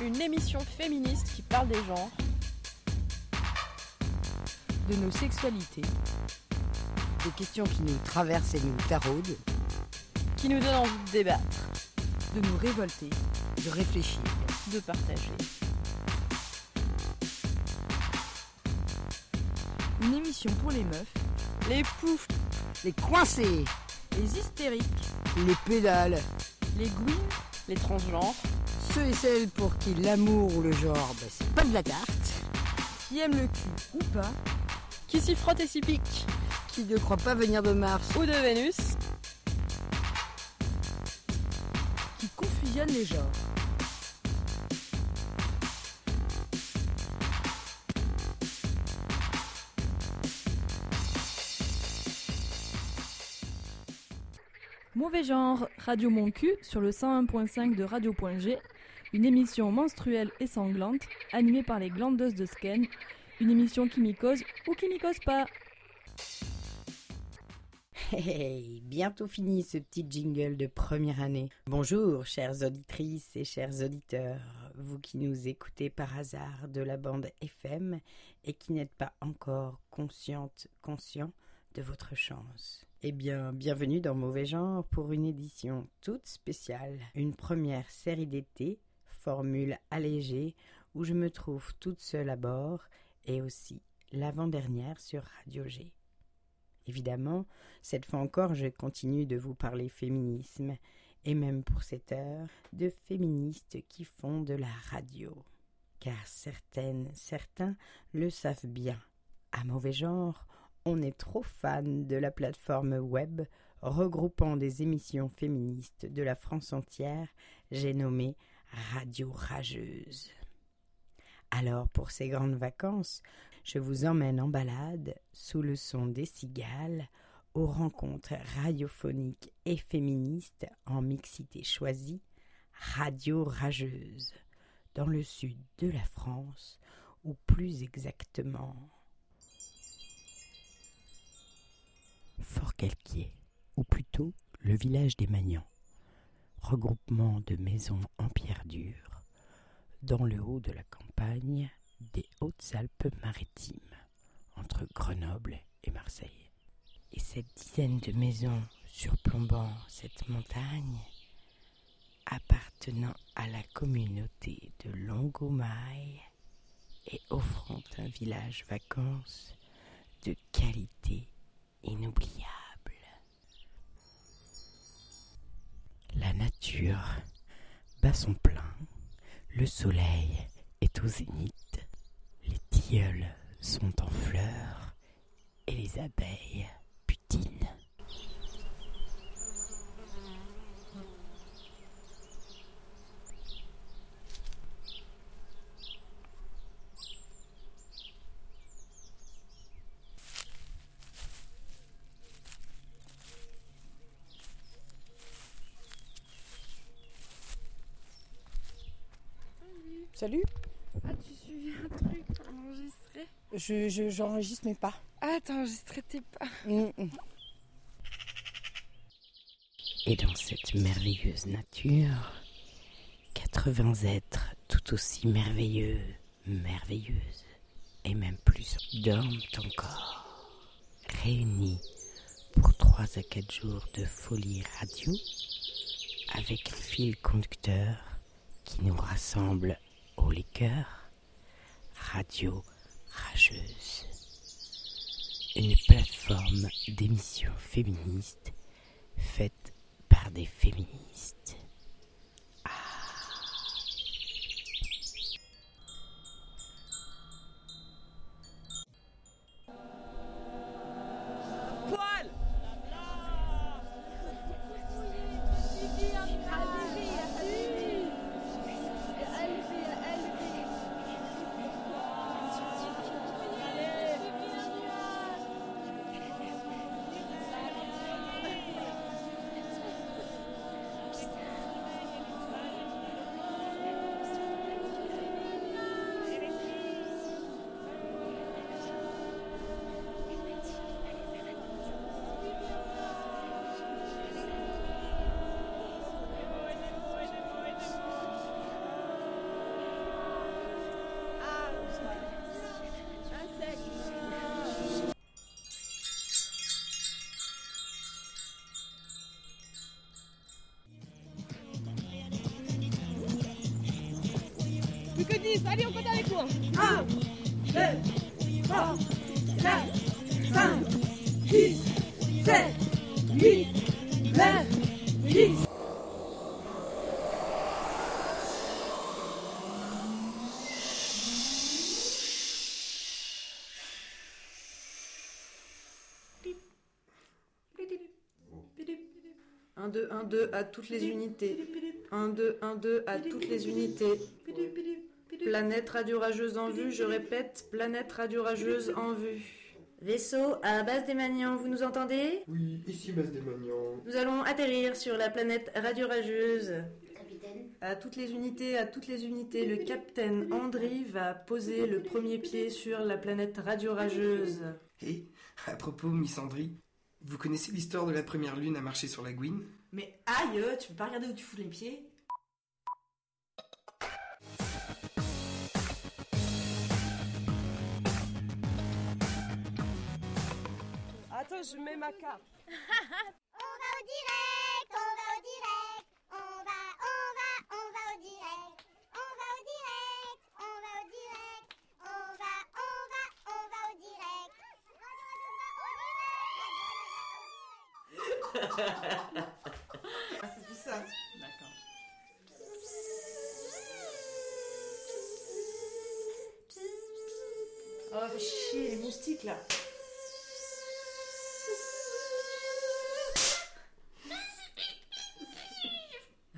une émission féministe qui parle des genres, de nos sexualités, des questions qui nous traversent et nous taraudent, qui nous donne envie de débattre, de nous révolter, de réfléchir, de partager. Une émission pour les meufs, les poufs, les coincés, les hystériques, les pédales, les gouines, les transgenres, ceux et celles pour qui l'amour ou le genre, bah, c'est pas de la tarte, qui aiment le cul ou pas, qui s'y frotte et s'y pique, qui ne croit pas venir de Mars ou de Vénus, qui confusionne les genres. Mauvais genre, Radio Mon Cul sur le 101.5 de Radio.g, une émission menstruelle et sanglante animée par les glandeuses de Sken, une émission qui mycose ou qui mycose pas. Hey, bientôt fini ce petit jingle de première année. Bonjour, chères auditrices et chers auditeurs, vous qui nous écoutez par hasard de la bande FM et qui n'êtes pas encore consciente, conscient de votre chance. Eh bien, bienvenue dans Mauvais Genre pour une édition toute spéciale, une première série d'été, formule allégée, où je me trouve toute seule à bord et aussi l'avant-dernière sur Radio G. Évidemment, cette fois encore, je continue de vous parler féminisme, et même pour cette heure, de féministes qui font de la radio. Car certaines, certains le savent bien. À mauvais genre, on est trop fan de la plateforme web regroupant des émissions féministes de la France entière, j'ai nommé Radio Rageuse. Alors pour ces grandes vacances, je vous emmène en balade sous le son des cigales aux rencontres radiophoniques et féministes en mixité choisie, Radio Rageuse, dans le sud de la France, ou plus exactement Fort-Calquier, ou plutôt le village des Magnans, regroupement de maisons en pierre dure, dans le haut de la campagne des Hautes-Alpes-Maritimes, entre Grenoble et Marseille. Et cette dizaine de maisons surplombant cette montagne, appartenant à la communauté de Longomaille et offrant un village vacances de qualité inoubliable. La nature bat son plein, le soleil est au zénith, les tilleuls sont en fleurs et les abeilles butinent. Salut Ah, tu suivais un truc pour enregistrer Je, je- j'enregistre mes pas. Ah, t'as enregistré tes pas. Mm, mm. Et dans cette merveilleuse nature, 80 êtres tout aussi merveilleux, merveilleuses, et même plus dorment encore, réunis pour 3 à 4 jours de folie radio, avec un fil conducteur qui nous rassemble au les cœurs, Radio Rageuse. Une plateforme d'émissions féministes faite par des féministes. 1, 2, 1, 2 à toutes les unités. 1, 2, 1, 2 à toutes les unités. Planète radiorageuse en vue, je répète, planète radiorageuse en vue. Vaisseau à base des Magnans, vous nous entendez? Oui, ici base des Magnans. Nous allons atterrir sur la planète radiorageuse. Capitaine. À toutes les unités, à toutes les unités, le capitaine Andry va poser le premier pied sur la planète radiorageuse. Hé, eh, à propos, Miss Andry, vous connaissez l'histoire de la première lune à marcher sur la Gouine? Mais aïe, tu peux pas regarder où tu fous les pieds? Attends, je mets ma carte. On va au direct, C'est tout ça. D'accord. Oh, chier, les moustiques là.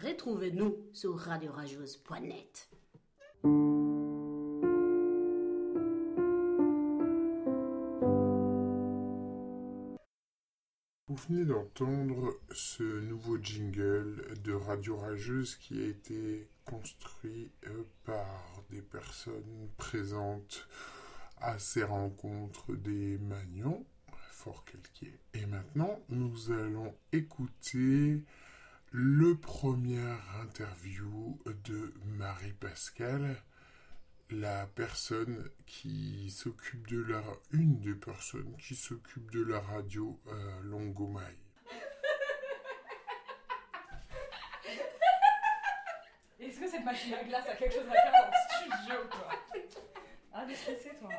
Retrouvez-nous sur radiorageuse.net. d'entendre ce nouveau jingle de Radio Rageuse qui a été construit euh, par des personnes présentes à ces rencontres des Magnons, Fort Calquier. Et maintenant, nous allons écouter le première interview de Marie Pascal, la personne qui s'occupe de la une des personnes qui s'occupe de la radio à Longomaille. Est-ce que cette machine à glace a quelque chose à faire dans le studio, quoi? Ah, déstressé, toi.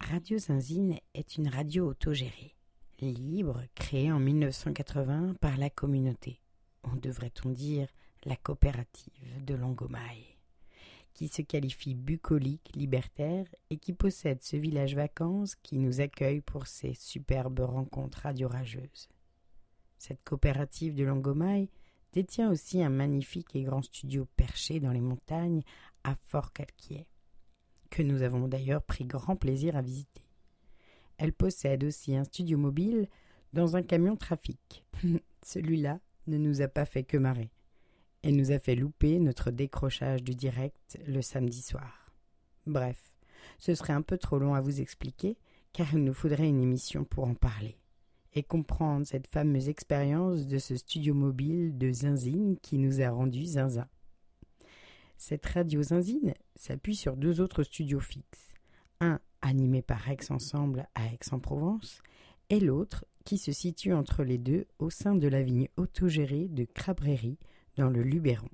Radio Zinzine est une radio autogérée, libre, créée en 1980 par la communauté, ou devrait-on dire la coopérative de Longomaille, qui se qualifie bucolique, libertaire et qui possède ce village vacances qui nous accueille pour ses superbes rencontres radio-rageuses. Cette coopérative de Longomaille détient aussi un magnifique et grand studio perché dans les montagnes à Fort-Calquier que nous avons d'ailleurs pris grand plaisir à visiter. Elle possède aussi un studio mobile dans un camion trafic. Celui-là ne nous a pas fait que marrer et nous a fait louper notre décrochage du direct le samedi soir. Bref, ce serait un peu trop long à vous expliquer car il nous faudrait une émission pour en parler et comprendre cette fameuse expérience de ce studio mobile de Zinzine qui nous a rendu zinzin. Cette radio Zinzine s'appuie sur deux autres studios fixes, un animé par Aix Ensemble à Aix-en-Provence et l'autre qui se situe entre les deux au sein de la vigne autogérée de Crabrerie dans le Luberon.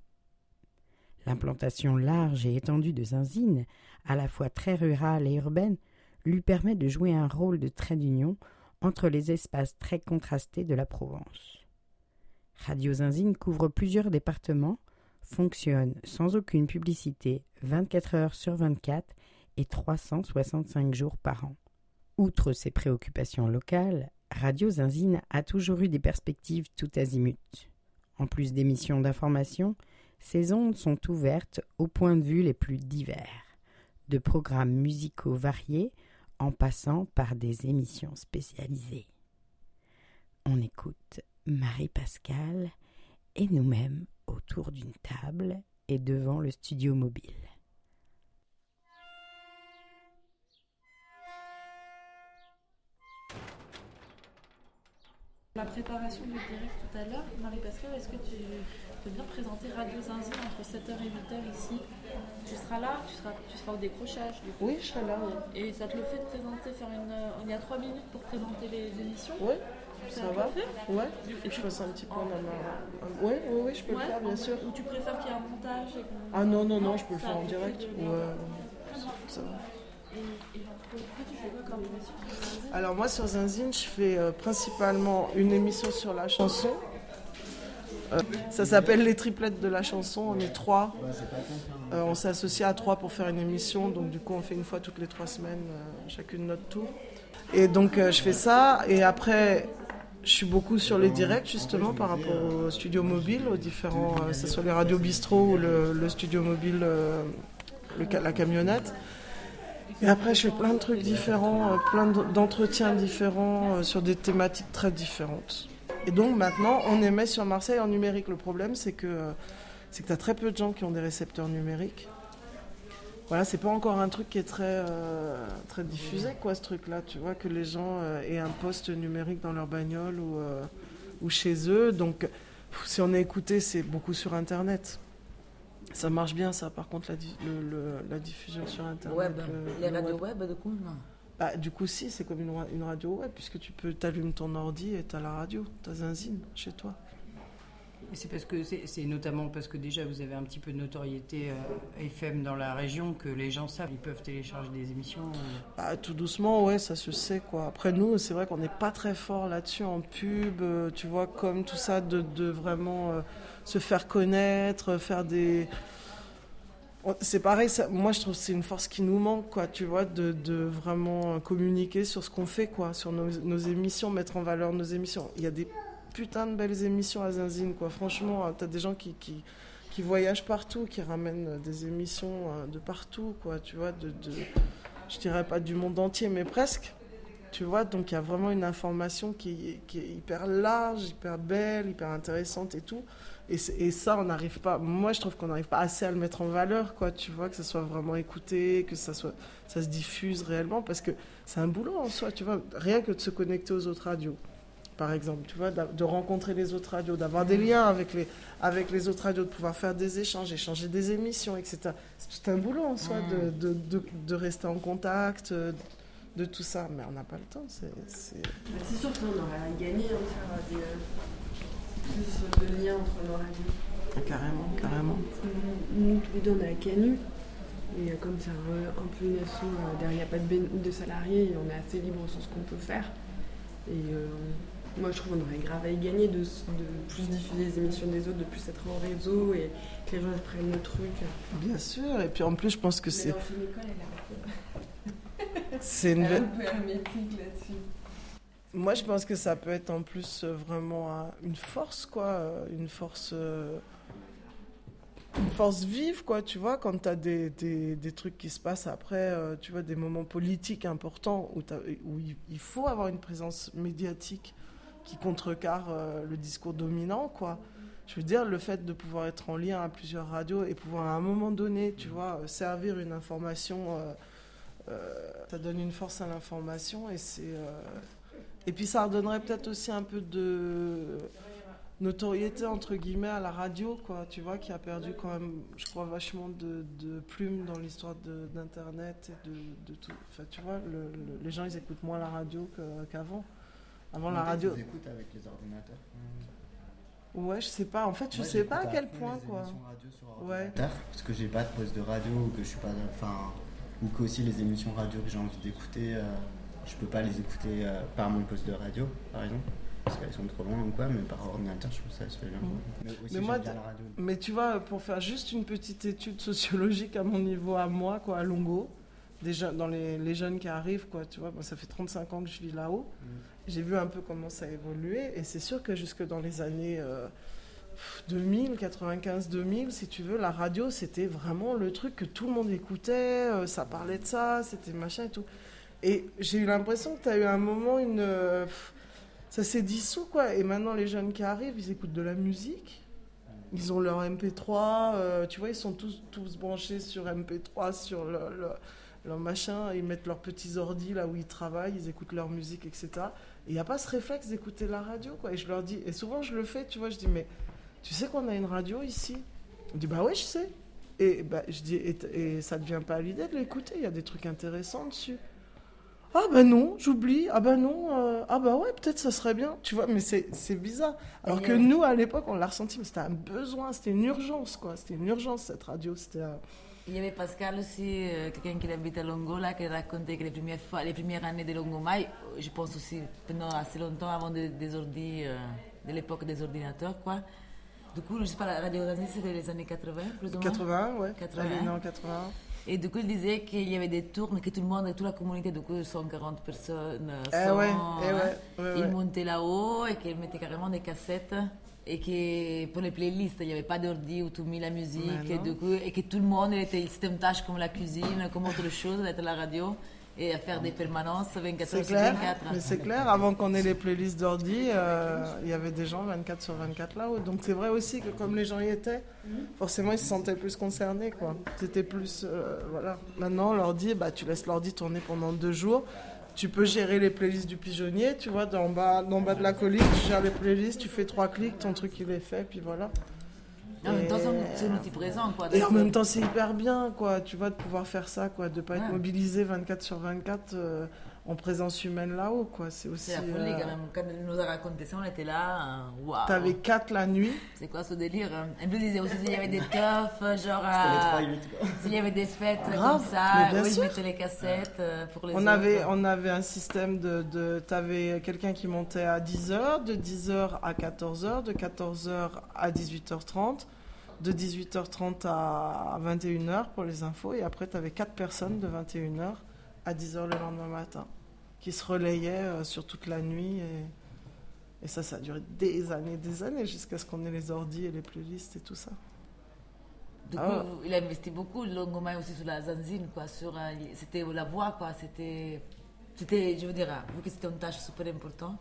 L'implantation large et étendue de Zinzine, à la fois très rurale et urbaine, lui permet de jouer un rôle de trait d'union entre les espaces très contrastés de la Provence. Radio Zinzine couvre plusieurs départements, fonctionne sans aucune publicité 24 heures sur 24 et 365 jours par an. Outre ses préoccupations locales, Radio Zinzine a toujours eu des perspectives tout azimut. En plus d'émissions d'information, ses ondes sont ouvertes aux points de vue les plus divers, de programmes musicaux variés en passant par des émissions spécialisées. On écoute Marie-Pascale et nous-mêmes autour d'une table et devant le studio mobile. La préparation du direct tout à l'heure, Marie-Pascale, est-ce que tu peux bien présenter Radio Zinzine entre 7h et 8h ici? Tu seras là tu seras, tu seras au décrochage du coup. Oui, je serai là. oui. Et ça te le fait de présenter, faire une. Il y a 3 minutes pour présenter les émissions? Oui. Ça va Ouais Et que je fasse un petit point dans ma. Ouais, ouais, ouais, je peux le faire, bien sûr. Ou tu préfères qu'il y ait un montage et Ah non, non, non, je peux le faire en direct. Ouais, ça va. Et, et Alors moi sur Zinzine, je fais euh, principalement une émission sur la chanson. Euh, ça s'appelle les triplettes de la chanson. On est trois. Euh, on s'est associés à trois pour faire une émission. Donc du coup, on fait une fois toutes les trois semaines, chacune notre tour. Et donc je fais ça. Et après, je suis beaucoup sur les directs justement par rapport au studio mobile, aux différents, que ce soit les radios bistrot ou le, studio mobile, la camionnette. Et après, je fais plein de trucs différents, euh, plein d'entretiens différents euh, sur des thématiques très différentes. Et donc maintenant, on émet sur Marseille en numérique. Le problème, c'est que euh, c'est que tu as très peu de gens qui ont des récepteurs numériques. Voilà, c'est pas encore un truc qui est très, très diffusé, quoi, ce truc-là. Tu vois, que les gens euh, aient un poste numérique dans leur bagnole ou, ou chez eux. Donc, si on est écouté, c'est beaucoup sur Internet. Ça marche bien, ça, par contre, la, di- le- le- la diffusion sur Internet. Web. le- Les le radios web, du coup, non. Bah, du coup, si, c'est comme une, ra- une radio web, puisque tu peux, t'allumes ton ordi et t'as la radio, t'as Zinzine chez toi. C'est parce que c'est notamment parce que déjà vous avez un petit peu de notoriété euh, FM dans la région que les gens savent, ils peuvent télécharger des émissions. euh. Bah, tout doucement, ouais, ça se sait, quoi. Après, nous, c'est vrai qu'on n'est pas très fort là-dessus en pub, euh, tu vois, comme tout ça, de, vraiment euh, se faire connaître, faire des. C'est pareil, moi je trouve que c'est une force qui nous manque, quoi, tu vois, de, de vraiment communiquer sur ce qu'on fait, quoi, sur nos, nos émissions, mettre en valeur nos émissions. Il y a des putains de belles émissions à Zinzine, quoi. Franchement, euh, t'as des gens qui, qui, qui voyagent partout, qui ramènent euh, des émissions euh, de partout, quoi, tu vois, je dirais pas du monde entier, mais presque. Tu vois, donc il y a vraiment une information qui, est- qui est hyper large, hyper belle, hyper intéressante et tout. Et, et ça, on n'arrive pas. Moi, je trouve qu'on n'arrive pas assez à le mettre en valeur, quoi. Tu vois, que ça soit vraiment écouté, que ça soit, ça se diffuse réellement, parce que c'est un boulot en soi, tu vois. Rien que de se connecter aux autres radios, par exemple, tu vois, de rencontrer les autres radios, d'avoir des liens avec les, avec les autres radios, de pouvoir faire des échanges, échanger des émissions, etc. C'est tout un boulot en soi de, de, de, de rester en contact, euh, de tout ça. Mais on n'a pas le temps. C'est, sûr qu'on aurait gagné à faire des, euh, plus de liens entre nos radios. Ah, carrément, carrément. Nous, tous les deux, on est à Canu. Et euh, comme c'est un, un peu une asso, euh, derrière, il n'y a pas de, bén- de salariés, et on est assez libre sur ce qu'on peut faire. Et euh, moi, je trouve qu'on aurait grave à y gagner de, plus diffuser les émissions des autres, de plus être en réseau et que les gens prennent le truc. Bien sûr. Et puis en plus, je pense que c'est, c'est une. Elle est un peu hermétique là-dessus. Moi, je pense que ça peut être en plus euh, vraiment un- une force, quoi. euh, Une force. euh, Une force vive, quoi, tu vois, quand tu as des, des, des trucs qui se passent après, tu vois, des moments politiques importants où, il faut avoir une présence médiatique qui contrecarre euh, le discours dominant, quoi. Je veux dire, le fait de pouvoir être en lien à plusieurs radios et pouvoir à un moment donné, tu vois, euh, servir une information, euh, euh, ça donne une force à l'information et c'est. et puis ça redonnerait peut-être aussi un peu de notoriété entre guillemets à la radio, quoi. Tu vois, qui a perdu quand même, je crois, vachement de, de plumes dans l'histoire d'internet et de, de tout. Enfin, tu vois, le- le- les gens ils écoutent moins la radio qu'avant. Avant la radio. Écoutent avec les ordinateurs. Ouais, je sais pas. En fait, je Moi, sais pas à quel point, les quoi. émissions radio sur Ouais. ordinateur, Parce que j'ai pas de poste de radio ou que je suis pas. Enfin. Ou que aussi les émissions radio que j'ai envie d'écouter, euh, je peux pas les écouter euh, par mon poste de radio, par exemple. Parce qu'elles sont trop loin ou quoi, mais par ordinateur, je trouve ça se fait bien. Mais aussi, Mais moi, bien la radio. mais tu vois, pour faire juste une petite étude sociologique à mon niveau, à moi, quoi, à Longo, déjà dans les, les jeunes qui arrivent, quoi, tu vois, moi, ça fait 35 ans que je vis là-haut. J'ai vu un peu comment ça a et c'est sûr que jusque dans les années euh, 2000, 95, 2000, si tu veux, la radio, c'était vraiment le truc que tout le monde écoutait, euh, ça parlait de ça, c'était machin et tout. Et j'ai eu l'impression que tu as eu un moment, une. euh, ça s'est dissous, quoi. Et maintenant, les jeunes qui arrivent, ils écoutent de la musique. Ils ont leur MP3, euh, tu vois, ils sont tous, tous branchés sur MP3, sur le- le- leur machin, ils mettent leurs petits ordis là où ils travaillent, ils écoutent leur musique, etc. Il n'y a pas ce réflexe d'écouter la radio, quoi. Et je leur dis, et souvent je le fais, tu vois, je dis, mais tu sais qu'on a une radio ici? On dit, bah oui, je sais. Et bah, je dis, et, ça ne te vient pas à l'idée de l'écouter, il y a des trucs intéressants dessus. Ah ben non, j'oublie. Ah ben non. euh, ah ben ouais, peut-être ça serait bien. Tu vois, mais c'est c'est bizarre. Alors que nous, à l'époque, on l'a ressenti, mais c'était un besoin, c'était une urgence, quoi. C'était une urgence, cette radio. C'était. Il y avait Pascal aussi, euh, quelqu'un qui habite à Longola, qui racontait que les premières, fois, les premières années de Longomai, euh, je pense aussi pendant assez longtemps avant des, des ordi, euh, de l'époque des ordinateurs, quoi. Du coup, je sais pas, la radio c'était les années 80, plus ou moins 81, ouais. 81. Elle est née en 81. Et du coup, il disait qu'il y avait des tours, mais que tout le monde, toute la communauté, du coup, 140 personnes, euh, Eh 100, ouais, eh hein, ouais, ouais, ils montaient là-haut et qu'ils mettaient carrément des cassettes. Et que pour les playlists, il n'y avait pas d'ordi où tu mets la musique. Mais Et, du coup, et que tout le monde, était, c'était une tâche comme la cuisine, comme autre chose, d'être à la radio et à faire des permanences 24 C'est heures sur clair, 24. mais c'est clair, avant qu'on ait les playlists d'ordi, euh, il y avait des gens 24 sur 24 là-haut. Donc c'est vrai aussi que comme les gens y étaient, forcément ils se sentaient plus concernés. quoi. C'était plus... euh, voilà. Maintenant, l'ordi, bah, tu laisses l'ordi tourner pendant deux jours. Tu peux gérer les playlists du pigeonnier, tu vois, d'en bas, d'en bas de la colline, tu gères les playlists, tu fais trois clics, ton truc il est fait, puis voilà. En même temps, c'est un- outil présent. Quoi, et en même temps, c'est hyper bien, quoi, tu vois, de pouvoir faire ça, quoi, de pas être Ouais. mobilisé 24 sur 24 euh, en présence humaine là-haut, quoi. C'est aussi. C'est la folie euh, quand même. Quand elle nous a raconté ça, on était là. euh, Waouh! T'avais 4 la nuit. C'est quoi ce délire hein? Elle nous disait aussi s'il y avait des teufs, genre. C'était les à- trois, huit, quoi. S'il y avait des fêtes Grave, comme ça, mais bien où ils sûr. mettaient les cassettes euh, pour les On autres. avait, on avait un système de. de T'avais quelqu'un qui montait à 10h, de 10h à 14h, de 14h à 18h30, de 18h30 à 21h pour les infos, et après t'avais 4 personnes de 21h à 10h le lendemain matin qui se relayaient euh, sur toute la nuit. Et, et ça, ça a duré des années, des années, jusqu'à ce qu'on ait les ordis et les playlists et tout ça. Du coup, Ah. il a investi beaucoup, Longomai aussi sur la zanzine, quoi. Sur, euh, c'était la voix, quoi. C'était, c'était, je veux dire, euh, vu que c'était une tâche super importante,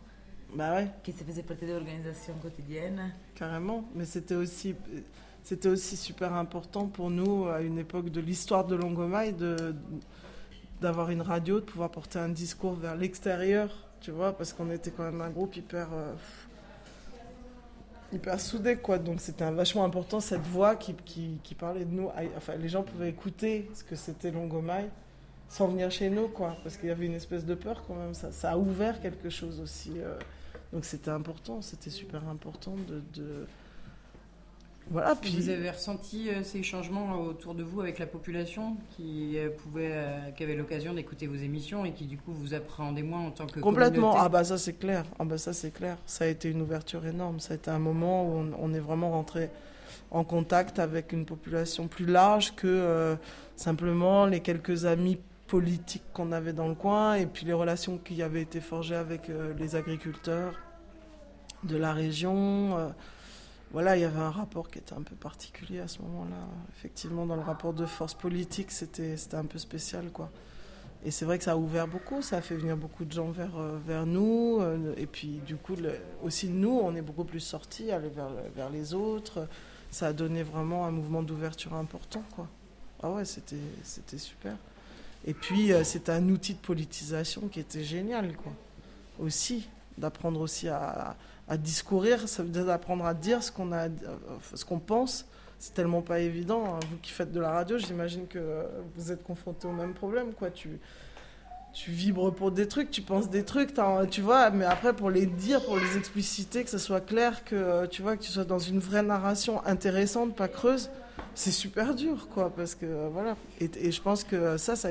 Bah ouais. qui se faisait partie de l'organisation quotidienne. Carrément, mais c'était aussi, c'était aussi super important pour nous à une époque de l'histoire de Longomai de d'avoir une radio, de pouvoir porter un discours vers l'extérieur, tu vois, parce qu'on était quand même un groupe hyper euh, hyper soudé quoi, donc c'était vachement important cette voix qui, qui, parlait de nous. Enfin, les gens pouvaient écouter ce que c'était Longomai sans venir chez nous quoi, parce qu'il y avait une espèce de peur quand même. Ça, a ouvert quelque chose aussi. euh, donc c'était important, c'était super important de- voilà. Puis Vous avez ressenti euh, ces changements autour de vous avec la population qui euh, pouvait, euh, qui avait l'occasion d'écouter vos émissions et qui du coup vous appréhendait moins en tant que Complètement. communauté? Ah bah ça c'est clair. Ah bah ça c'est clair. Ça a été une ouverture énorme. Ça a été un moment où on, on est vraiment rentré en contact avec une population plus large que euh, simplement les quelques amis politiques qu'on avait dans le coin et puis les relations qui avaient été forgées avec euh, les agriculteurs de la région. euh, voilà, il y avait un rapport qui était un peu particulier à ce moment-là. Effectivement, dans le rapport de force politique, c'était un peu spécial, quoi. Et c'est vrai que ça a ouvert beaucoup, ça a fait venir beaucoup de gens vers, euh, vers nous. euh, et puis, du coup, aussi nous, on est beaucoup plus sortis, aller vers, vers les autres. Ça a donné vraiment un mouvement d'ouverture important, quoi. Ah ouais, c'était super. Et puis, euh, c'était un outil de politisation qui était génial, quoi. Aussi, d'apprendre aussi à, discourir, ça veut dire d'apprendre à dire ce qu'on euh, qu'on pense. C'est tellement pas évident. hein. Vous qui faites de la radio, j'imagine que vous êtes confronté au même problème, quoi. Tu, tu vibres pour des trucs, tu penses des trucs, tu vois, mais après pour les dire, pour les expliciter, que ce soit clair, que tu vois, que tu sois dans une vraie narration intéressante, pas creuse, c'est super dur, quoi, parce que voilà. Et, et je pense que ça, ça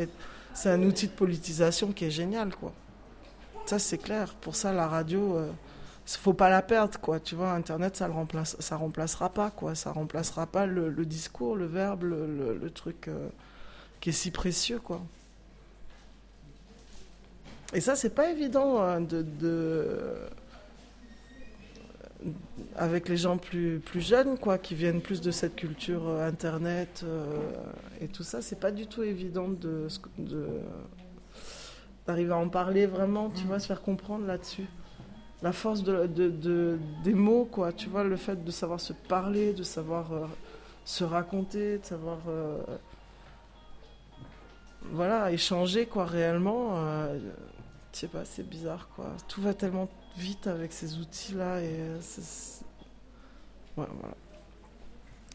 c'est un outil de politisation qui est génial, quoi. Ça, c'est clair. Pour ça, la radio, euh, faut pas la perdre, quoi. Tu vois, Internet, ça le remplace, ça remplacera pas, quoi. Ça remplacera pas le, discours, le verbe, le, truc euh, qui est si précieux, quoi. Et ça, c'est pas évident hein, de, avec les gens plus, plus jeunes, quoi, qui viennent plus de cette culture euh, Internet euh, et tout ça. C'est pas du tout évident de, de- d'arriver à en parler vraiment, tu vois, se faire comprendre là-dessus. La force de, de- de- des mots, quoi, tu vois, le fait de savoir se parler, de savoir euh, se raconter, de savoir. euh, voilà, échanger, quoi, réellement. euh, je sais pas, c'est bizarre, quoi. Tout va tellement vite avec ces outils-là et euh, c'est- c'est- Ouais, voilà.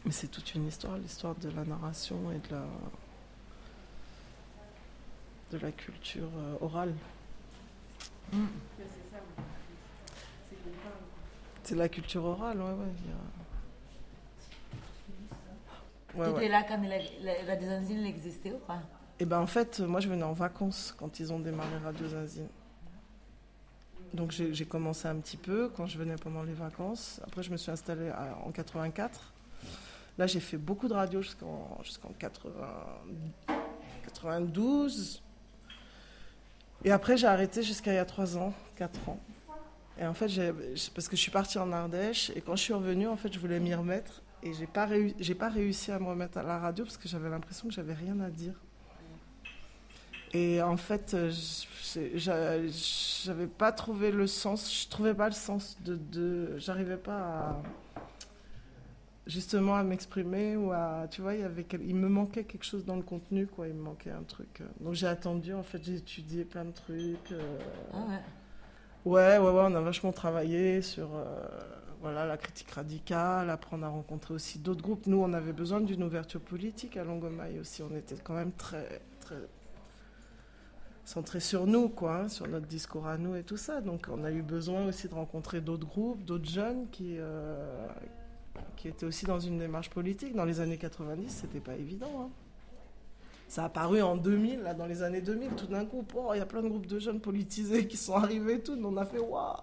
Mais c'est toute une histoire, l'histoire de la narration et de la de la culture euh, orale. Mm. C'est la culture orale, ouais, ouais. a- Ouais, ouais. là quand la, la Radio Zanzine existait ou pas? Et ben en fait, moi je venais en vacances quand ils ont démarré Radio Zinzine. Donc j'ai commencé un petit peu quand je venais pendant les vacances. Après je me suis installée à- en 84. Là j'ai fait beaucoup de radio jusqu'en jusqu'en 80 92. Et après j'ai arrêté jusqu'à il y a 3 ans, 4 ans. Et en fait, parce que je suis partie en Ardèche et quand je suis revenue, en fait, je voulais m'y remettre et j'ai pas pas réussi à me remettre à la radio parce que j'avais l'impression que j'avais rien à dire. Et en fait, euh, j'avais pas trouvé le sens, je trouvais pas le sens de, de j'arrivais pas à justement à m'exprimer ou à, tu vois, il y avait, il me manquait quelque chose dans le contenu, quoi, il me manquait un truc. euh. Donc j'ai attendu, en fait, j'ai étudié plein de trucs. euh, Ah ouais. Ouais, ouais, ouais, on a vachement travaillé sur euh, voilà, la critique radicale. Après, on a rencontré aussi d'autres groupes. Nous, on avait besoin d'une ouverture politique à Longomaille aussi. On était quand même très, très centré sur nous, quoi, hein, sur notre discours à nous et tout ça. Donc, on a eu besoin aussi de rencontrer d'autres groupes, d'autres jeunes qui, euh, qui étaient aussi dans une démarche politique. Dans les années 90, c'était pas évident. hein. Ça a apparu en 2000, là, dans les années 2000, tout d'un coup, oh, il y a plein de groupes de jeunes politisés qui sont arrivés et tout, on a fait waouh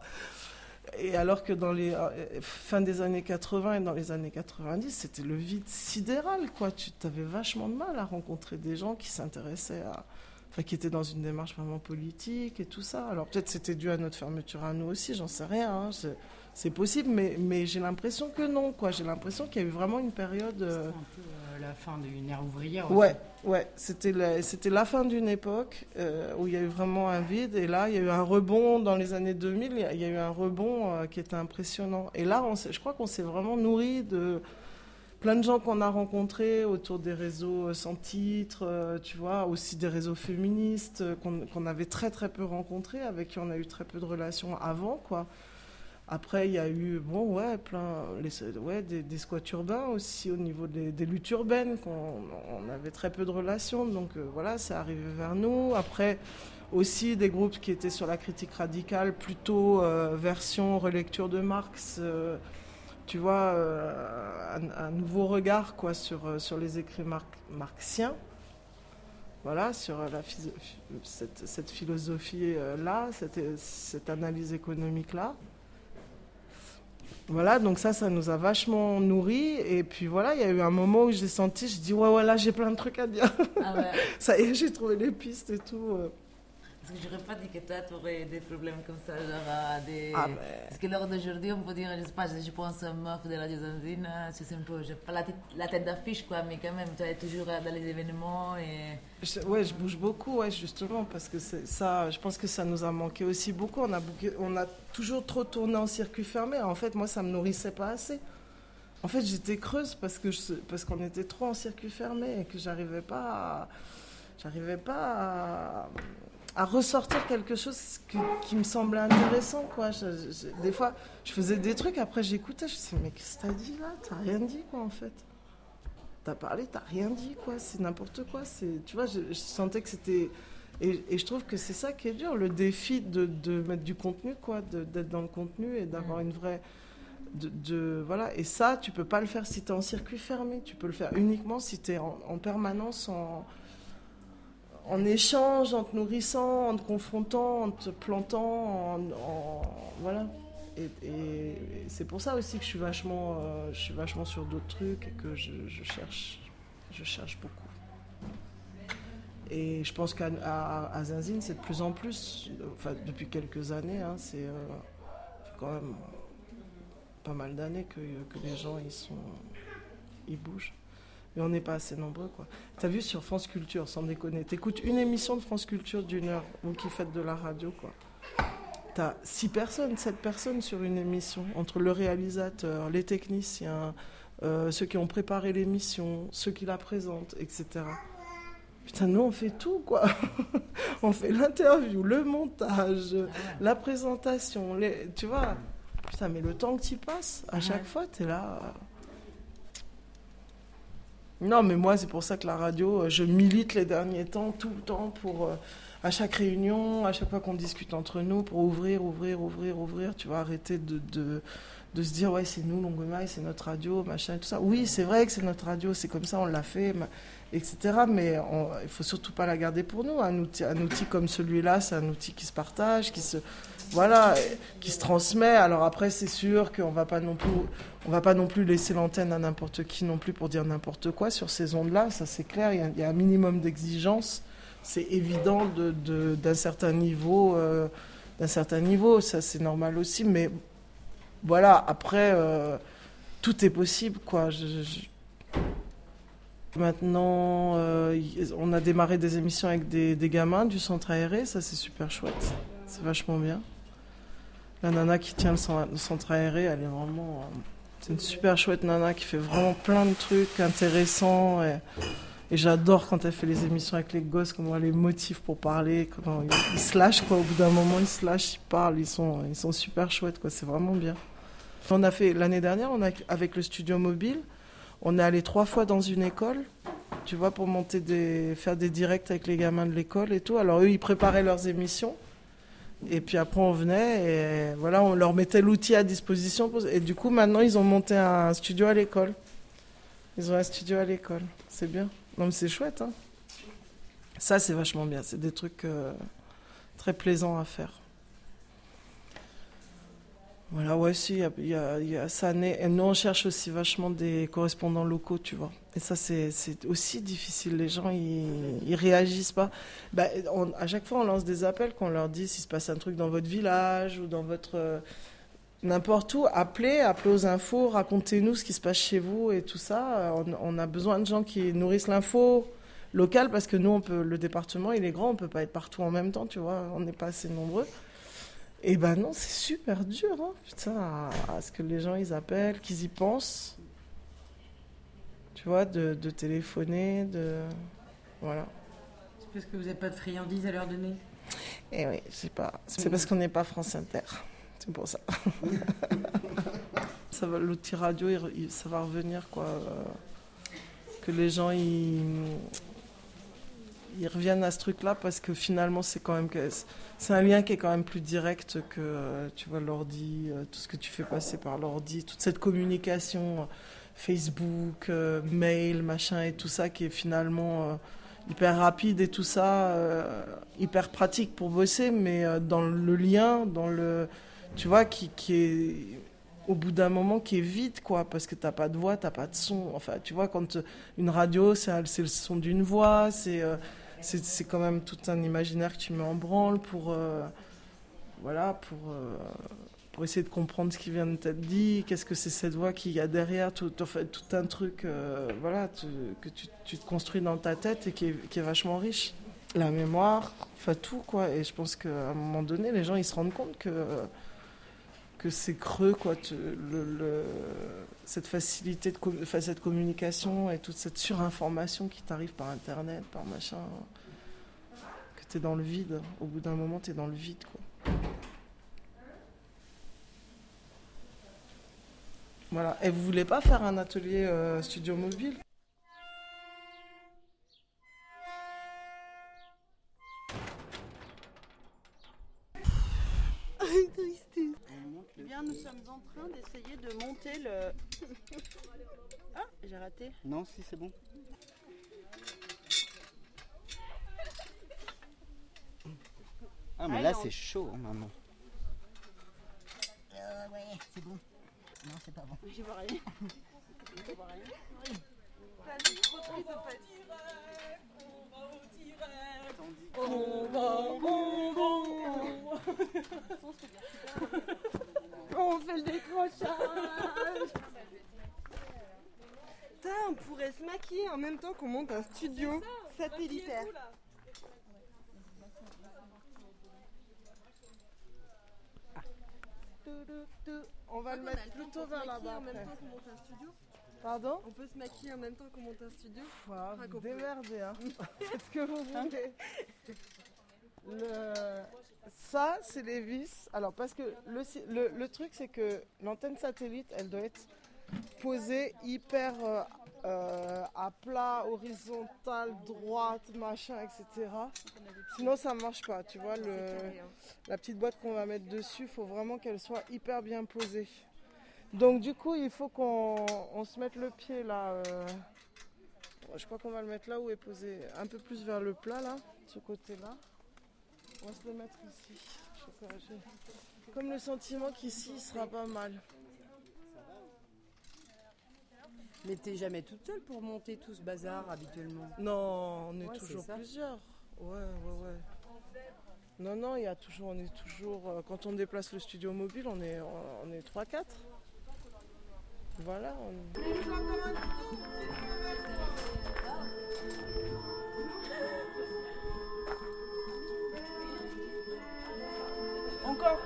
Et alors que dans les euh, fin des années 80 et dans les années 90, c'était le vide sidéral, quoi. Tu avais vachement de mal à rencontrer des gens qui s'intéressaient à. Enfin, qui étaient dans une démarche vraiment politique et tout ça. Alors peut-être c'était dû à notre fermeture à nous aussi, j'en sais rien. hein. C'est- possible, mais, mais j'ai l'impression que non, quoi. J'ai l'impression qu'il y a eu vraiment une période. euh, Un peu euh, la fin d'une ère ouvrière. aussi. Ouais, ouais, c'était la, c'était la fin d'une époque euh, où il y a eu vraiment un vide et là il y a eu un rebond dans les années 2000, il y a, il y a eu un rebond euh, qui était impressionnant. Et là, on je crois qu'on s'est vraiment nourri de plein de gens qu'on a rencontrés autour des réseaux sans titre, tu vois, aussi des réseaux féministes qu'on qu'on avait très très peu rencontrés, avec qui on a eu très peu de relations avant, quoi. Après, il y a eu, bon, ouais, plein, ouais, des, squats urbains aussi au niveau des, luttes urbaines, qu'on on avait très peu de relations, donc euh, voilà, c'est arrivé vers nous. Après, aussi des groupes qui étaient sur la critique radicale, plutôt euh, version relecture de Marx, euh, tu vois, un, nouveau regard, quoi, sur, sur les écrits mar- marxiens. Voilà, sur la, cette, cette philosophie-là, cette, cette analyse économique-là. Voilà, donc ça, ça nous a vachement nourris. Et puis voilà, il y a eu un moment où j'ai senti, je dis, ouais, ouais, là, j'ai plein de trucs à dire. Ah ouais. ça y est, j'ai trouvé les pistes et tout. Parce que j'aurais pas dit que toi, tu aurais des problèmes comme ça, genre des... Ah, Parce que lors d'aujourd'hui, on peut dire, je sais pas, je pense à meuf de la Zanzine, c'est un peu, j'ai pas la tête, la tête d'affiche, quoi, mais quand même, tu es toujours dans les événements et... Je- ouais, je bouge beaucoup, ouais, justement, parce que ça, je pense que ça nous a manqué aussi beaucoup. On a, bouqué- on a toujours trop tourné en circuit fermé. En fait, moi, ça me nourrissait pas assez. En fait, j'étais creuse parce que je- parce qu'on était trop en circuit fermé et que j'arrivais pas, à, j'arrivais pas à, à ressortir quelque chose qui, me semblait intéressant, quoi. Des fois, je faisais des trucs, après j'écoutais, je me disais mais qu'est-ce que t'as dit là? T'as rien dit, quoi, en fait. T'as parlé, t'as rien dit, quoi. C'est n'importe quoi. Tu vois, je, sentais que c'était. Et, je trouve que c'est ça qui est dur, le défi de, de mettre du contenu, quoi, d'être dans le contenu et d'avoir une vraie. De, de- voilà. Et ça, tu peux pas le faire si tu es en circuit fermé. Tu peux le faire uniquement si tu es en, en permanence en, en échange, en te nourrissant, en te confrontant, en te plantant, en, voilà. Et, c'est pour ça aussi que je suis vachement, euh, je suis vachement sur d'autres trucs et que je, cherche, je cherche beaucoup. Et je pense qu'à à, Zinzine, c'est de plus en plus, enfin depuis quelques années, hein, c'est euh, quand même pas mal d'années que, que les gens sont, ils bougent. Mais on n'est pas assez nombreux, quoi. T'as vu sur France Culture, sans déconner, t'écoutes une émission de France Culture d'une heure, vous qui faites de la radio, quoi. T'as six personnes, sept personnes sur une émission, entre le réalisateur, les techniciens, euh, ceux qui ont préparé l'émission, ceux qui la présentent, etc. Putain, nous on fait tout, quoi. on fait l'interview, le montage, la présentation, les... tu vois. Putain, mais le temps que tu passes, à chaque fois, t'es là. Non, mais moi, c'est pour ça que la radio, euh, je milite les derniers temps, tout le temps, pour euh, à chaque réunion, à chaque fois qu'on discute entre nous pour ouvrir, ouvrir, ouvrir, ouvrir, tu vois, arrêter de, de se dire, ouais, c'est nous, Longomaille, c'est notre radio, machin, tout ça. Oui, c'est vrai que c'est notre radio, c'est comme ça, on l'a fait, etc. Mais on- il faut surtout pas la garder pour nous. Un outil, un outil comme celui-là, c'est un outil qui se partage, qui se, voilà, qui se transmet. Alors après, c'est sûr qu'on va pas non plus, on va pas non plus laisser l'antenne à n'importe qui non plus pour dire n'importe quoi sur ces ondes-là. Ça, c'est clair. Il y a- un minimum d'exigence. C'est évident de- de- d'un certain niveau, euh, d'un certain niveau. Ça, c'est normal aussi. Mais voilà, après, euh, tout est possible, quoi. Maintenant, euh, on a démarré des émissions avec des, gamins du centre aéré, ça c'est super chouette, c'est vachement bien. La nana qui tient le, cen- le centre aéré, elle est vraiment. euh, c'est une super chouette nana qui fait vraiment plein de trucs intéressants. Et, j'adore quand elle fait les émissions avec les gosses, comment elle les motive pour parler, comment ils, quoi. Au bout d'un moment, ils se lâchent, ils parlent, ils sont, ils sont super chouettes quoi. C'est vraiment bien. On a fait l'année dernière, on a avec le studio mobile, on est allé trois fois dans une école, tu vois, pour monter des, faire des directs avec les gamins de l'école et tout. Alors eux, ils préparaient leurs émissions. Et puis après, on venait et voilà, on leur mettait l'outil à disposition. Et du coup, maintenant, ils ont monté un studio à l'école. Ils ont un studio à l'école. C'est bien. Non, mais c'est chouette, hein. Ça, c'est vachement bien. C'est des trucs euh, très plaisants à faire. Voilà, ouais, si, y ça. Et nous, on cherche aussi vachement des correspondants locaux, tu vois. Et ça, c'est aussi difficile. Les gens, ils, ils réagissent pas. Bah, à chaque fois, on lance des appels qu'on leur dit s'il se passe un truc dans votre village ou dans votre. euh, N'importe où, appelez, appelez aux infos, racontez-nous ce qui se passe chez vous et tout ça. Euh, On, a besoin de gens qui nourrissent l'info locale parce que nous, le département, il est grand, on peut pas être partout en même temps, tu vois, on n'est pas assez nombreux. Et ben non, c'est super dur, hein, putain, à, à ce que les gens ils appellent, qu'ils y pensent. Tu vois, de, de téléphoner, de. Voilà. C'est parce que vous n'avez pas de friandises à leur donner Eh oui, c'est pas. C'est parce qu'on n'est pas France Inter. C'est pour ça. ça va, l'outil radio, il ça va revenir quoi. euh, que les gens ils, ils reviennent à ce truc-là parce que finalement c'est quand même que c'est un lien qui est quand même plus direct que euh, tu vois l'ordi, euh, tout ce que tu fais passer par l'ordi, toute cette communication euh, Facebook, mail, machin et tout ça qui est finalement hyper rapide et tout ça, hyper pratique pour bosser, mais dans le lien, dans le, tu vois, qui, qui est au bout d'un moment qui est vide, quoi, parce que t'as pas de voix, t'as pas de son. Enfin, tu vois, quand une radio, c'est le son d'une voix, c'est c'est quand même tout un imaginaire que tu mets en branle pour, euh, voilà, pour euh, pour essayer de comprendre ce qui vient de t'être dit, qu'est-ce que c'est cette voix qu'il y a derrière, tout, un truc, euh, voilà, que tu, te construis dans ta tête et qui est, vachement riche. La mémoire, enfin tout, quoi. Et je pense qu'à un moment donné, les gens, ils se rendent compte que, que c'est creux, quoi, cette facilité, de cette communication et toute cette surinformation qui t'arrive par Internet, par machin, que tu es dans le vide. Au bout d'un moment, tu es dans le vide, quoi. Voilà. Et vous voulez pas faire un atelier euh, studio mobile? Tristesse. Eh bien, nous sommes en train d'essayer de monter le. Ah, j'ai raté. Non, si, c'est bon. Ah, mais là, c'est chaud, hein, maman. Euh, ouais, c'est bon. Non, c'est pas bon. Je vois rien. Je vois rien. On va, on va, On fait le décrochage Putain, on pourrait se maquiller en même temps qu'on monte un studio satellitaire. On va le mettre plutôt vers là-bas. en même temps qu'on monte un studio. Pardon? On peut se maquiller en même temps qu'on monte un studio. Voilà, démerdez, hein. Faites ce que vous voulez? Le- Ça, c'est les vis. Alors, parce que le, le, le truc, c'est que l'antenne satellite, elle doit être posé, hyper euh, euh, à plat, horizontal, droite, machin, etc. Sinon, ça marche pas. Tu vois, le, la petite boîte qu'on va mettre dessus, il faut vraiment qu'elle soit hyper bien posée. Donc, du coup, il faut qu'on on se mette le pied là. euh, je crois qu'on va le mettre là où est posé, un peu plus vers le plat là, ce côté-là. On va se le mettre ici. Je sais pas, j'ai- Comme le sentiment qu'ici, il sera pas mal. Mais t'es jamais toute seule pour monter tout ce bazar habituellement Non, on est Ouais, toujours plusieurs. Ouais, ouais, ouais. Non, non, il y a toujours, on est toujours. euh, Quand on déplace le studio mobile, on est, on est 3-4. Voilà. on- Encore.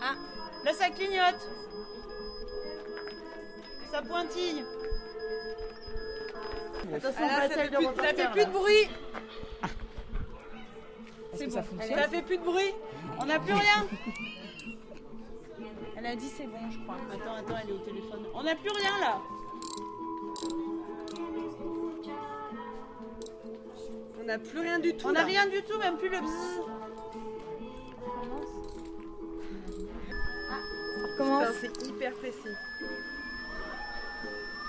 Ah, là ça clignote. Ça pointille. Attention, Ah, là, ça fait de plus- ça fait de bruit. C'est que bon. ça ça fait plus de bruit. On n'a plus rien. Elle a dit c'est bon, je crois. Attends, attends, elle est au téléphone. On n'a plus rien là. On n'a plus rien du tout. On n'a rien du tout, même plus le bzzz. Putain, c'est hyper précis.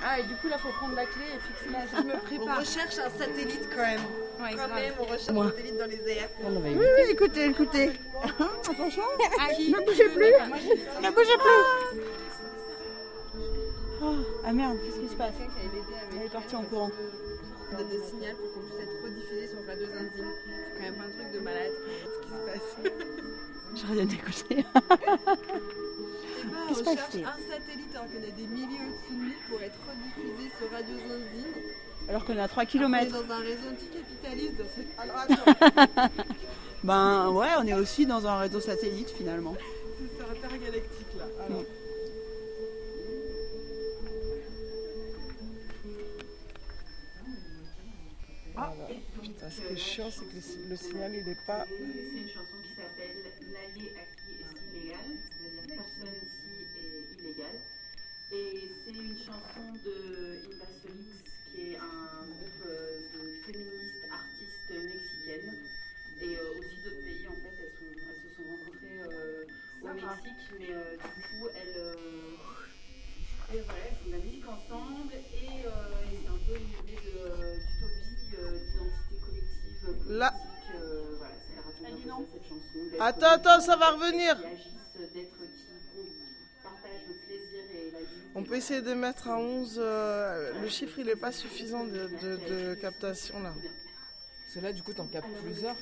Ah, et du coup, là, faut prendre la clé et fixer la. Je me prépare. On recherche un satellite quand même. Ouais, quand grave. même, on recherche Moi. un satellite dans les airs. Oui, oui, écoutez, écoutez. Attention. ne bougez plus. Ne bougez plus. Oh, ah merde, qu'est-ce qui se passe Elle est partie en courant. On donne des signaux pour qu'on puisse être rediffusé sur Radio Zinzine. C'est quand même pas un truc de malade. Ce qui se passe. J'ai rien écouté. Eh ben, Qu'est-ce on cherche c'est un satellite alors qu'on a des milliers au-dessus de nous pour être rediffusé sur Radio Zinzine. Alors qu'on est à 3 On est km. dans un réseau anticapitaliste. Dans ce... Alors attends, Ben ouais, on est aussi dans un réseau satellite finalement. c'est intergalactique là. Alors. Ah, putain, ce qui est chiant, c'est que le, le signal, il est pas. C'est une chanson qui s'appelle L'allié acquis est illégal, personne ici est illégal. Et c'est une chanson de Inda Solix, qui est un groupe euh, de féministes artistes mexicaines. Et euh, aussi d'autres pays, en fait, elles, sont- elles se sont rencontrées euh, au. Mexique, mais euh, du coup, elles, euh, et voilà, elles font de la musique ensemble. Et, euh, et c'est un peu une idée de- d'utopie, euh, d'identité collective, politique. Là. euh, voilà, ça ça, cette chanson. Attends, attends, ça va qui revenir. agissent, d'être qui partagent le plaisir et la vie. On peut essayer de mettre à 11. euh, le chiffre, il n'est pas suffisant de, de- de captation là. Parce que là, du coup, t'en captes plusieurs.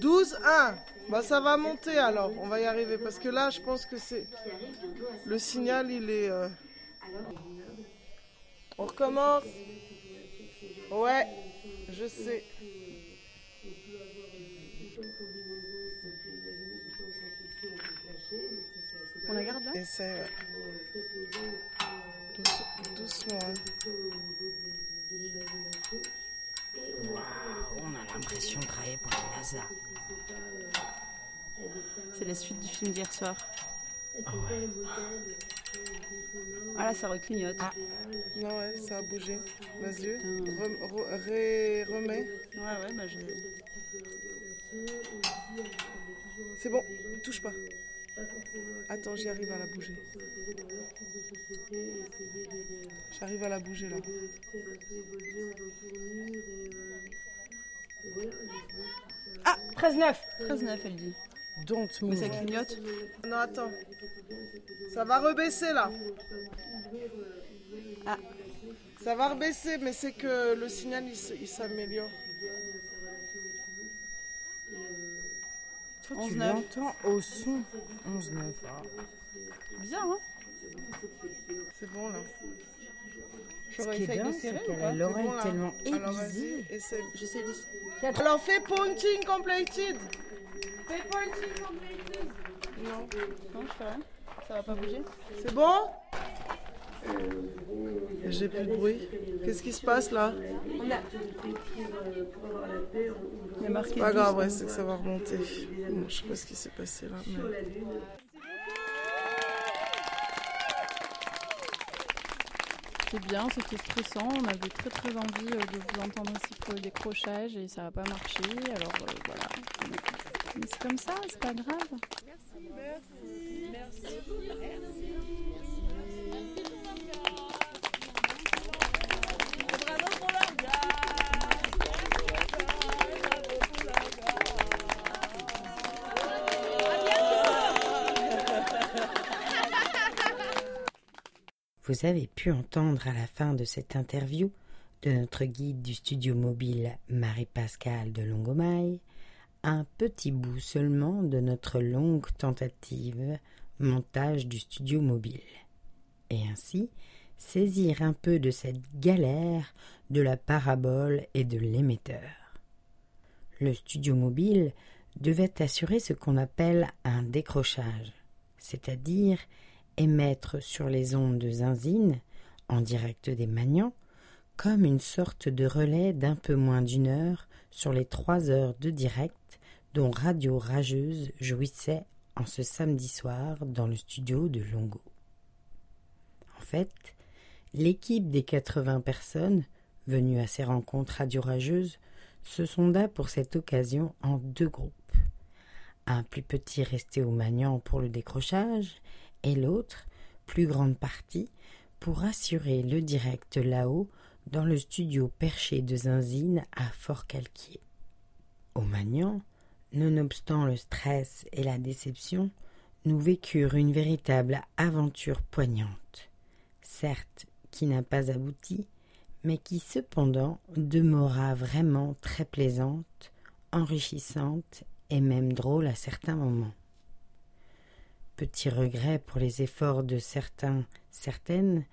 12, 1. Bah ça va monter alors, on va y arriver. Parce que là, je pense que c'est. Le signal, il est. euh, On recommence. Ouais, je sais. On la garde là? Douce- doucement. hein. on a l'impression de travailler pour la NASA. C'est la suite du film d'hier soir. Ah ouais. Ah là, ça reclignote. Non, ouais, ça a bougé. Vas-y, Rem- re- ré- remets. Ouais, ouais, bah je. C'est bon, touche pas. Attends, j'y arrive à la bouger. J'arrive à la bouger là. Ah 13-9 13-9, elle dit. Don't Mais move. ça clignote Non, attends. Ça va rebaisser là. Ah. Ça va rebaisser, mais c'est que le signal il s'améliore. Tu 11-9. l'entends au son. 11-9. ah. Bizarre, hein C'est bon là. Ce qui est dingue, c'est qu'elle a l'oreille tellement aiguisée. J'essaie de. Alors fais pointing completed. Fais pointing completed Non. Non, je fais rien. Ça va pas bouger C'est bon? J'ai plus de bruit. Qu'est-ce qui se passe là? C'est pas grave, c'est que ça va remonter. Bon, je sais pas ce qui s'est passé là. Mais... C'est bien, c'était stressant. On avait très très envie euh, de vous entendre ici pour le décrochage et ça n'a pas marché. Alors euh, voilà. C'est comme ça, c'est pas grave. Merci. Merci. Merci. Vous avez pu entendre à la fin de cette interview de notre guide du studio mobile Marie-Pascale de Longomaille un petit bout seulement de notre longue tentative montage du studio mobile. Et ainsi saisir un peu de cette galère de la parabole et de l'émetteur. Le studio mobile devait assurer ce qu'on appelle un décrochage, c'est-à-dire émettre sur les ondes de en direct des Magnans, comme une sorte de relais d'un peu moins d'une heure sur les trois heures de direct dont Radio Rageuse jouissait en ce samedi soir dans le studio de Longo. En fait, l'équipe des 80 personnes venues à ces rencontres Radio Rageuses se sonda pour cette occasion en deux groupes. Un plus petit resté au Magnan pour le décrochage et l'autre, plus grande partie, pour assurer le direct là-haut dans le studio perché de Zinzine à Fort-Calquier. Au Magnan, nonobstant le stress et la déception, nous vécurent une véritable aventure poignante, certes qui n'a pas abouti, mais qui cependant demeura vraiment très plaisante, enrichissante et même drôle à certains moments. Petit regret pour les efforts de certains, certaines,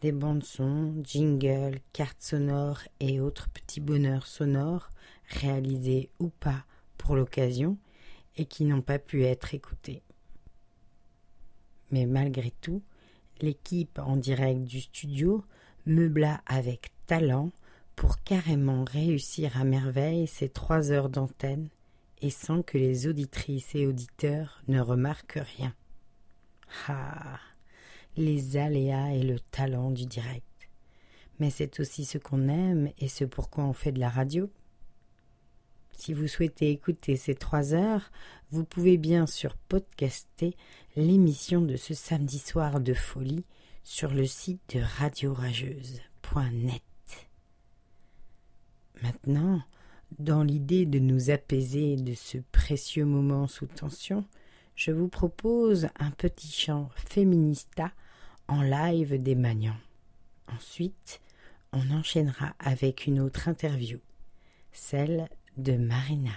des bandes son, jingles, cartes sonores et autres petits bonheurs sonores, réalisés ou pas pour l'occasion et qui n'ont pas pu être écoutés. Mais malgré tout, l'équipe en direct du studio meubla avec talent pour carrément réussir à merveille ces trois heures d'antenne et sans que les auditrices et auditeurs ne remarquent rien. Ah. Les aléas et le talent du direct. Mais c'est aussi ce qu'on aime et ce pourquoi on fait de la radio. Si vous souhaitez écouter ces trois heures, vous pouvez bien sûr podcaster l'émission de ce samedi soir de folie sur le site de radiorageuse.net. Maintenant, dans l'idée de nous apaiser de ce précieux moment sous tension, je vous propose un petit chant féminista en live des Magnans. Ensuite, on enchaînera avec une autre interview, celle de Marina.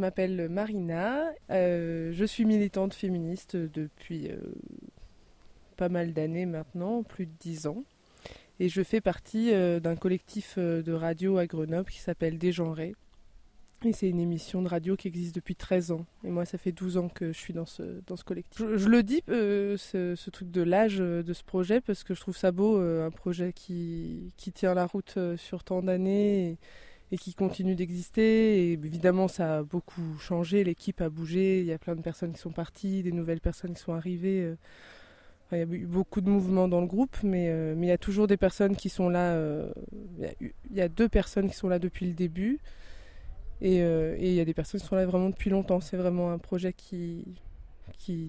M'appelle Marina, euh, je suis militante féministe depuis euh, pas mal d'années maintenant, plus de dix ans. Et je fais partie euh, d'un collectif de radio à Grenoble qui s'appelle Dégenré. Et c'est une émission de radio qui existe depuis 13 ans. Et moi, ça fait 12 ans que je suis dans ce, dans ce collectif. Je, je le dis, ce, truc de l'âge de ce projet, parce que je trouve ça beau, un projet qui, qui tient la route sur tant d'années et qui continue d'exister. Évidemment, ça a beaucoup changé, l'équipe a bougé, il y a plein de personnes qui sont parties, des nouvelles personnes qui sont arrivées. euh. Il y a eu beaucoup de mouvements dans le groupe, mais, euh, il y a toujours des personnes qui sont là. euh, il y a deux personnes qui sont là depuis le début. Et, il y a des personnes qui sont là vraiment depuis longtemps. C'est vraiment un projet qui,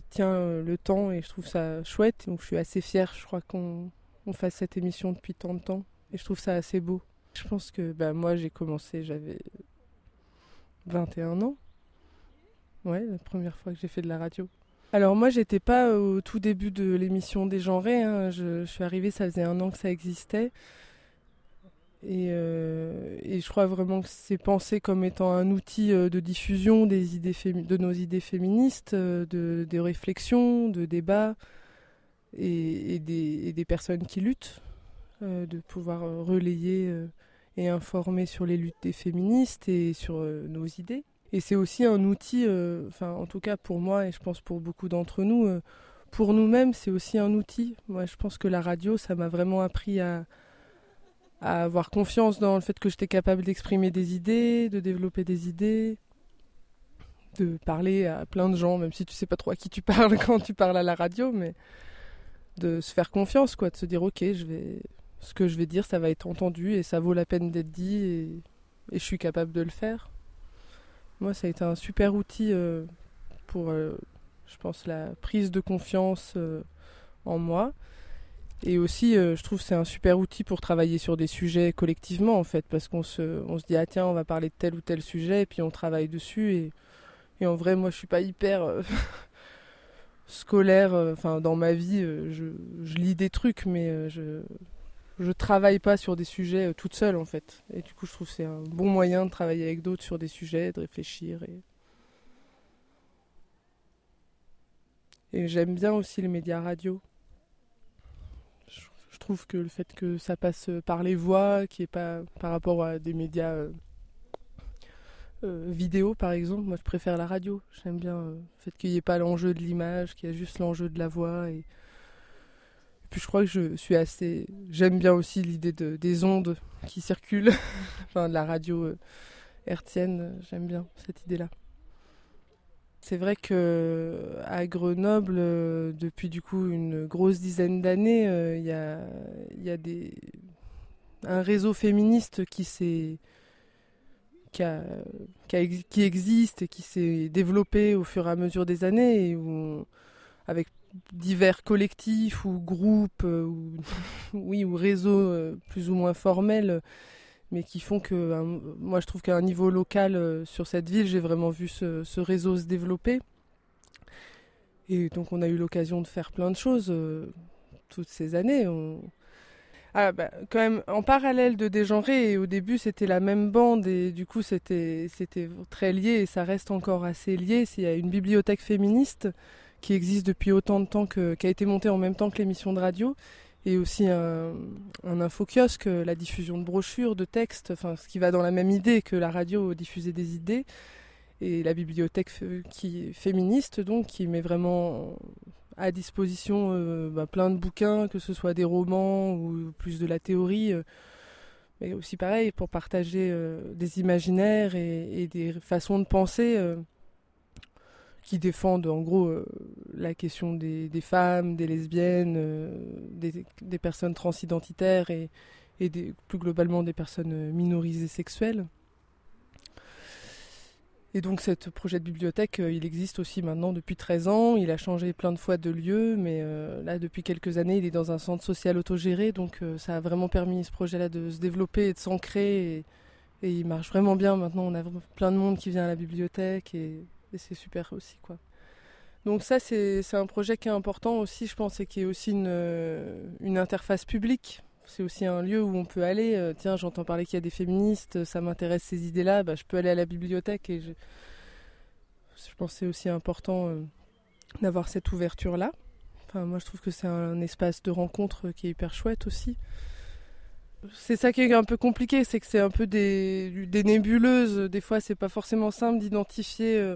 tient le temps et je trouve ça chouette. Donc je suis assez fière, je crois qu'on on fasse cette émission depuis tant de temps. Et je trouve ça assez beau. Je pense que bah, moi j'ai commencé, j'avais 21 ans. Ouais, la première fois que j'ai fait de la radio. Alors moi j'étais pas au tout début de l'émission des genrés. hein. Je, suis arrivée, ça faisait un an que ça existait. Et, euh, je crois vraiment que c'est pensé comme étant un outil euh, de diffusion des idées de nos idées féministes, euh, de, de réflexion, de débat, et, des, des personnes qui luttent, de pouvoir euh, relayer euh, et informer sur les luttes des féministes et sur euh, nos idées. Et c'est aussi un outil, euh, enfin en tout cas pour moi et je pense pour beaucoup d'entre nous, euh, pour nous-mêmes c'est aussi un outil. Moi je pense que la radio ça m'a vraiment appris à à avoir confiance dans le fait que j'étais capable d'exprimer des idées, de développer des idées, de parler à plein de gens, même si tu sais pas trop à qui tu parles quand tu parles à la radio, mais de se faire confiance, quoi, de se dire ok, je vais, ce que je vais dire, ça va être entendu et ça vaut la peine d'être dit et, je suis capable de le faire. Moi, ça a été un super outil euh, pour, euh, je pense, la prise de confiance euh, en moi. Et aussi, je trouve que c'est un super outil pour travailler sur des sujets collectivement, en fait, parce qu'on se, dit, ah tiens, on va parler de tel ou tel sujet, et puis on travaille dessus. Et, en vrai, moi, je suis pas hyper scolaire. Enfin, dans ma vie, je, lis des trucs, mais je, je travaille pas sur des sujets euh, toute seule, en fait. Et du coup, je trouve c'est un bon moyen de travailler avec d'autres sur des sujets, de réfléchir. Et, j'aime bien aussi les médias radio je trouve que le fait que ça passe par les voix, qui est pas par rapport à des médias euh, euh, vidéo par exemple, moi je préfère la radio. J'aime bien euh, le fait qu'il n'y ait pas l'enjeu de l'image, qu'il y a juste l'enjeu de la voix. Puis je crois que je suis assez. J'aime bien aussi l'idée de, des ondes qui circulent, enfin de la radio euh, hertzienne. J'aime bien cette idée-là. C'est vrai que à Grenoble, euh, depuis du coup une grosse dizaine d'années, euh, il y, a, des, un réseau féministe qui existe et qui s'est développé au fur et à mesure des années, avec divers collectifs ou groupes euh, ou, oui, ou réseaux euh, plus ou moins formels mais qui font que un- moi je trouve qu'à un niveau local euh, sur cette ville j'ai vraiment vu ce, réseau se développer et donc on a eu l'occasion de faire plein de choses euh, toutes ces années. Ah, bah, quand même en parallèle de Dégenré au début c'était la même bande et du coup c'était c'était très lié et ça reste encore assez lié il y a une bibliothèque féministe qui existe depuis autant de temps que qui a été montée en même temps que l'émission de radio et aussi un, un infokiosque, la diffusion de brochures, de textes, enfin ce qui va dans la même idée que la radio diffuser des idées, et la bibliothèque féministe donc qui met vraiment à disposition euh, bah, plein de bouquins, que ce soit des romans ou plus de la théorie, euh, mais aussi pareil pour partager euh, des imaginaires et des façons de penser. Qui défendent en gros euh, la question des, femmes, des lesbiennes, euh, des, personnes transidentitaires et, plus globalement des personnes euh, minorisées sexuelles. Et donc ce projet de bibliothèque, il existe aussi maintenant depuis 13 ans. Il a changé plein de fois de lieu, mais là depuis quelques années, il est dans un centre social autogéré. Donc ça a vraiment permis ce projet-là de se développer et de s'ancrer. Et, et il marche vraiment bien maintenant. On a plein de monde qui vient à la bibliothèque et, et c'est super aussi quoi. Donc ça c'est un projet qui est important aussi, je pense, et qui est aussi une, euh, une interface publique. C'est aussi un lieu où on peut aller. euh, tiens, j'entends parler qu'il y a des féministes, ça m'intéresse ces idées-là. Bah, je peux aller à la bibliothèque et je, Je pense que c'est aussi important euh, d'avoir cette ouverture-là. Enfin, moi, je trouve que c'est un espace de rencontre qui est hyper chouette aussi. C'est ça qui est un peu compliqué, c'est que c'est un peu des, des nébuleuses. Des fois, c'est pas forcément simple d'identifier.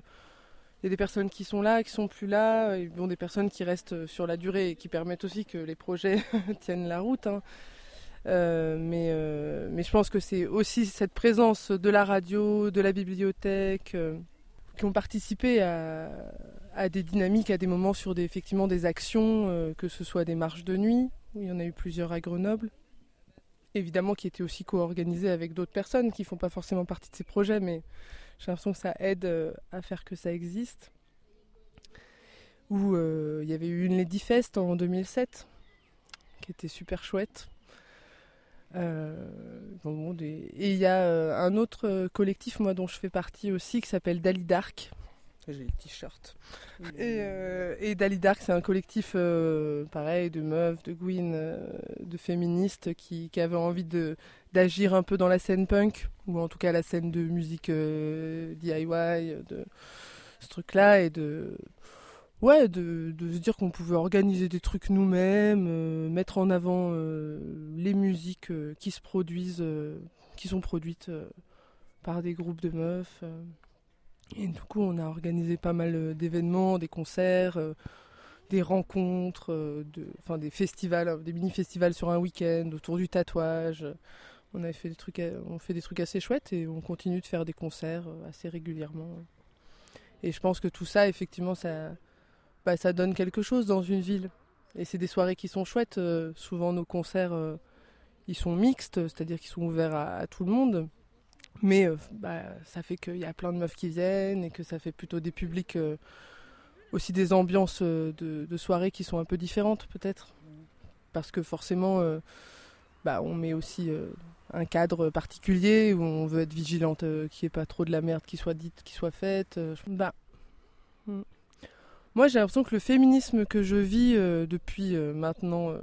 Il y a des personnes qui sont là, qui sont plus là, et bon, des personnes qui restent sur la durée et qui permettent aussi que les projets tiennent la route. hein. Euh, mais, euh, mais je pense que c'est aussi cette présence de la radio, de la bibliothèque, euh, qui ont participé à, des dynamiques, à des moments sur des, effectivement des actions, euh, que ce soit des marches de nuit, où il y en a eu plusieurs à Grenoble, évidemment qui étaient aussi co-organisées avec d'autres personnes qui font pas forcément partie de ces projets, mais j'ai l'impression que ça aide euh, à faire que ça existe. Où euh, il y avait eu une Lady Fest en 2007, qui était super chouette. Euh, bon, bon, des- Et il y a euh, un autre euh, collectif, moi, dont je fais partie aussi, qui s'appelle Dali Dark. J'ai le t-shirt. Et, et Dali Dark, c'est un collectif, pareil, de meufs, de Gwyn, euh, de féministes qui, qui avaient envie de d'agir un peu dans la scène punk, ou en tout cas la scène de musique euh, DIY, de ce truc-là, et de ouais, de, se dire qu'on pouvait organiser des trucs nous-mêmes, euh, mettre en avant euh, les musiques qui se produisent, qui sont produites par des groupes de meufs. Et du coup, on a organisé pas mal d'événements, des concerts, des rencontres, de, enfin des festivals, des mini-festivals sur un week-end autour du tatouage. On avait fait des trucs, euh, on fait des trucs assez chouettes et on continue de faire des concerts euh, assez régulièrement. Et je pense que tout ça, effectivement, ça, bah, ça donne quelque chose dans une ville. Et c'est des soirées qui sont chouettes. euh, souvent, nos concerts, ils sont mixtes, c'est-à-dire qu'ils sont ouverts à, tout le monde. Mais bah, ça fait qu'il y a plein de meufs qui viennent et que ça fait plutôt des publics, aussi des ambiances de, soirées qui sont un peu différentes, peut-être. Parce que forcément, bah, on met aussi un cadre particulier où on veut être vigilante, euh, qu'il n'y ait pas trop de la merde qui soit dite, qui soit faite. euh, bah, hmm. Moi, j'ai l'impression que le féminisme que je vis euh, depuis maintenant euh,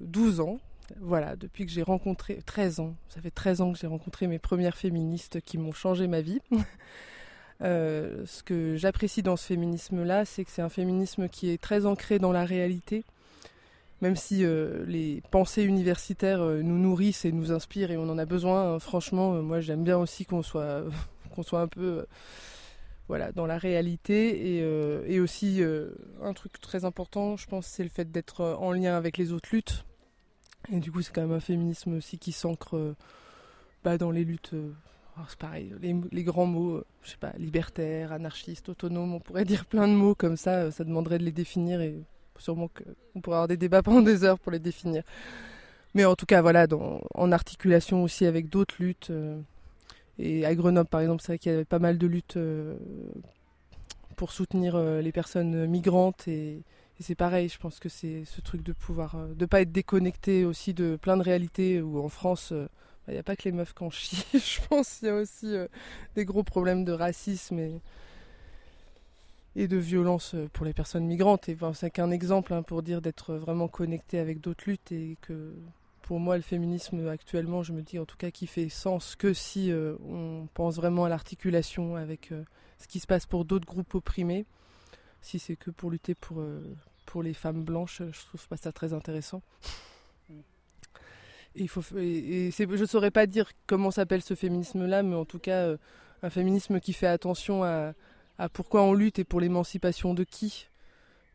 12 ans, voilà, depuis que j'ai rencontré 13 ans, ça fait 13 ans que j'ai rencontré mes premières féministes qui m'ont changé ma vie. Ce que j'apprécie dans ce féminisme-là, c'est que c'est un féminisme qui est très ancré dans la réalité, même si euh, les pensées universitaires euh, nous nourrissent et nous inspirent et on en a besoin. hein. franchement, euh, moi j'aime bien aussi qu'on soit, qu'on soit un peu voilà, dans la réalité. Et, et aussi, un truc très important, je pense, c'est le fait d'être en lien avec les autres luttes. Et du coup, c'est quand même un féminisme aussi qui s'ancre bah, dans les luttes. alors, c'est pareil, les, grands mots, je sais pas, libertaire, anarchiste, autonome, on pourrait dire plein de mots comme ça, ça demanderait de les définir sûrement qu'on pourrait avoir des débats pendant des heures pour les définir. Mais en tout cas, voilà, en articulation aussi avec d'autres luttes. euh, et à Grenoble, par exemple, c'est vrai qu'il y avait pas mal de luttes euh, pour soutenir euh, les personnes migrantes. Et, c'est pareil, je pense que c'est ce truc de pouvoir, de pas être déconnecté aussi de plein de réalités où en France, euh, il n'y a pas que les meufs qui en chient. je pense qu'il y a aussi des gros problèmes de racisme et de violence euh, pour les personnes migrantes. Et ben, c'est qu'un exemple hein, pour dire d'être vraiment connecté avec d'autres luttes et que pour moi, le féminisme actuellement, je me dis en tout cas qu'il fait sens que si euh, on pense vraiment à l'articulation avec euh, ce qui se passe pour d'autres groupes opprimés. Si c'est que pour lutter pour, euh, pour les femmes blanches, je trouve pas ça très intéressant. Et il faut, et, et je ne saurais pas dire comment s'appelle ce féminisme-là, mais en tout cas, un féminisme qui fait attention à, à pourquoi on lutte et pour l'émancipation de qui.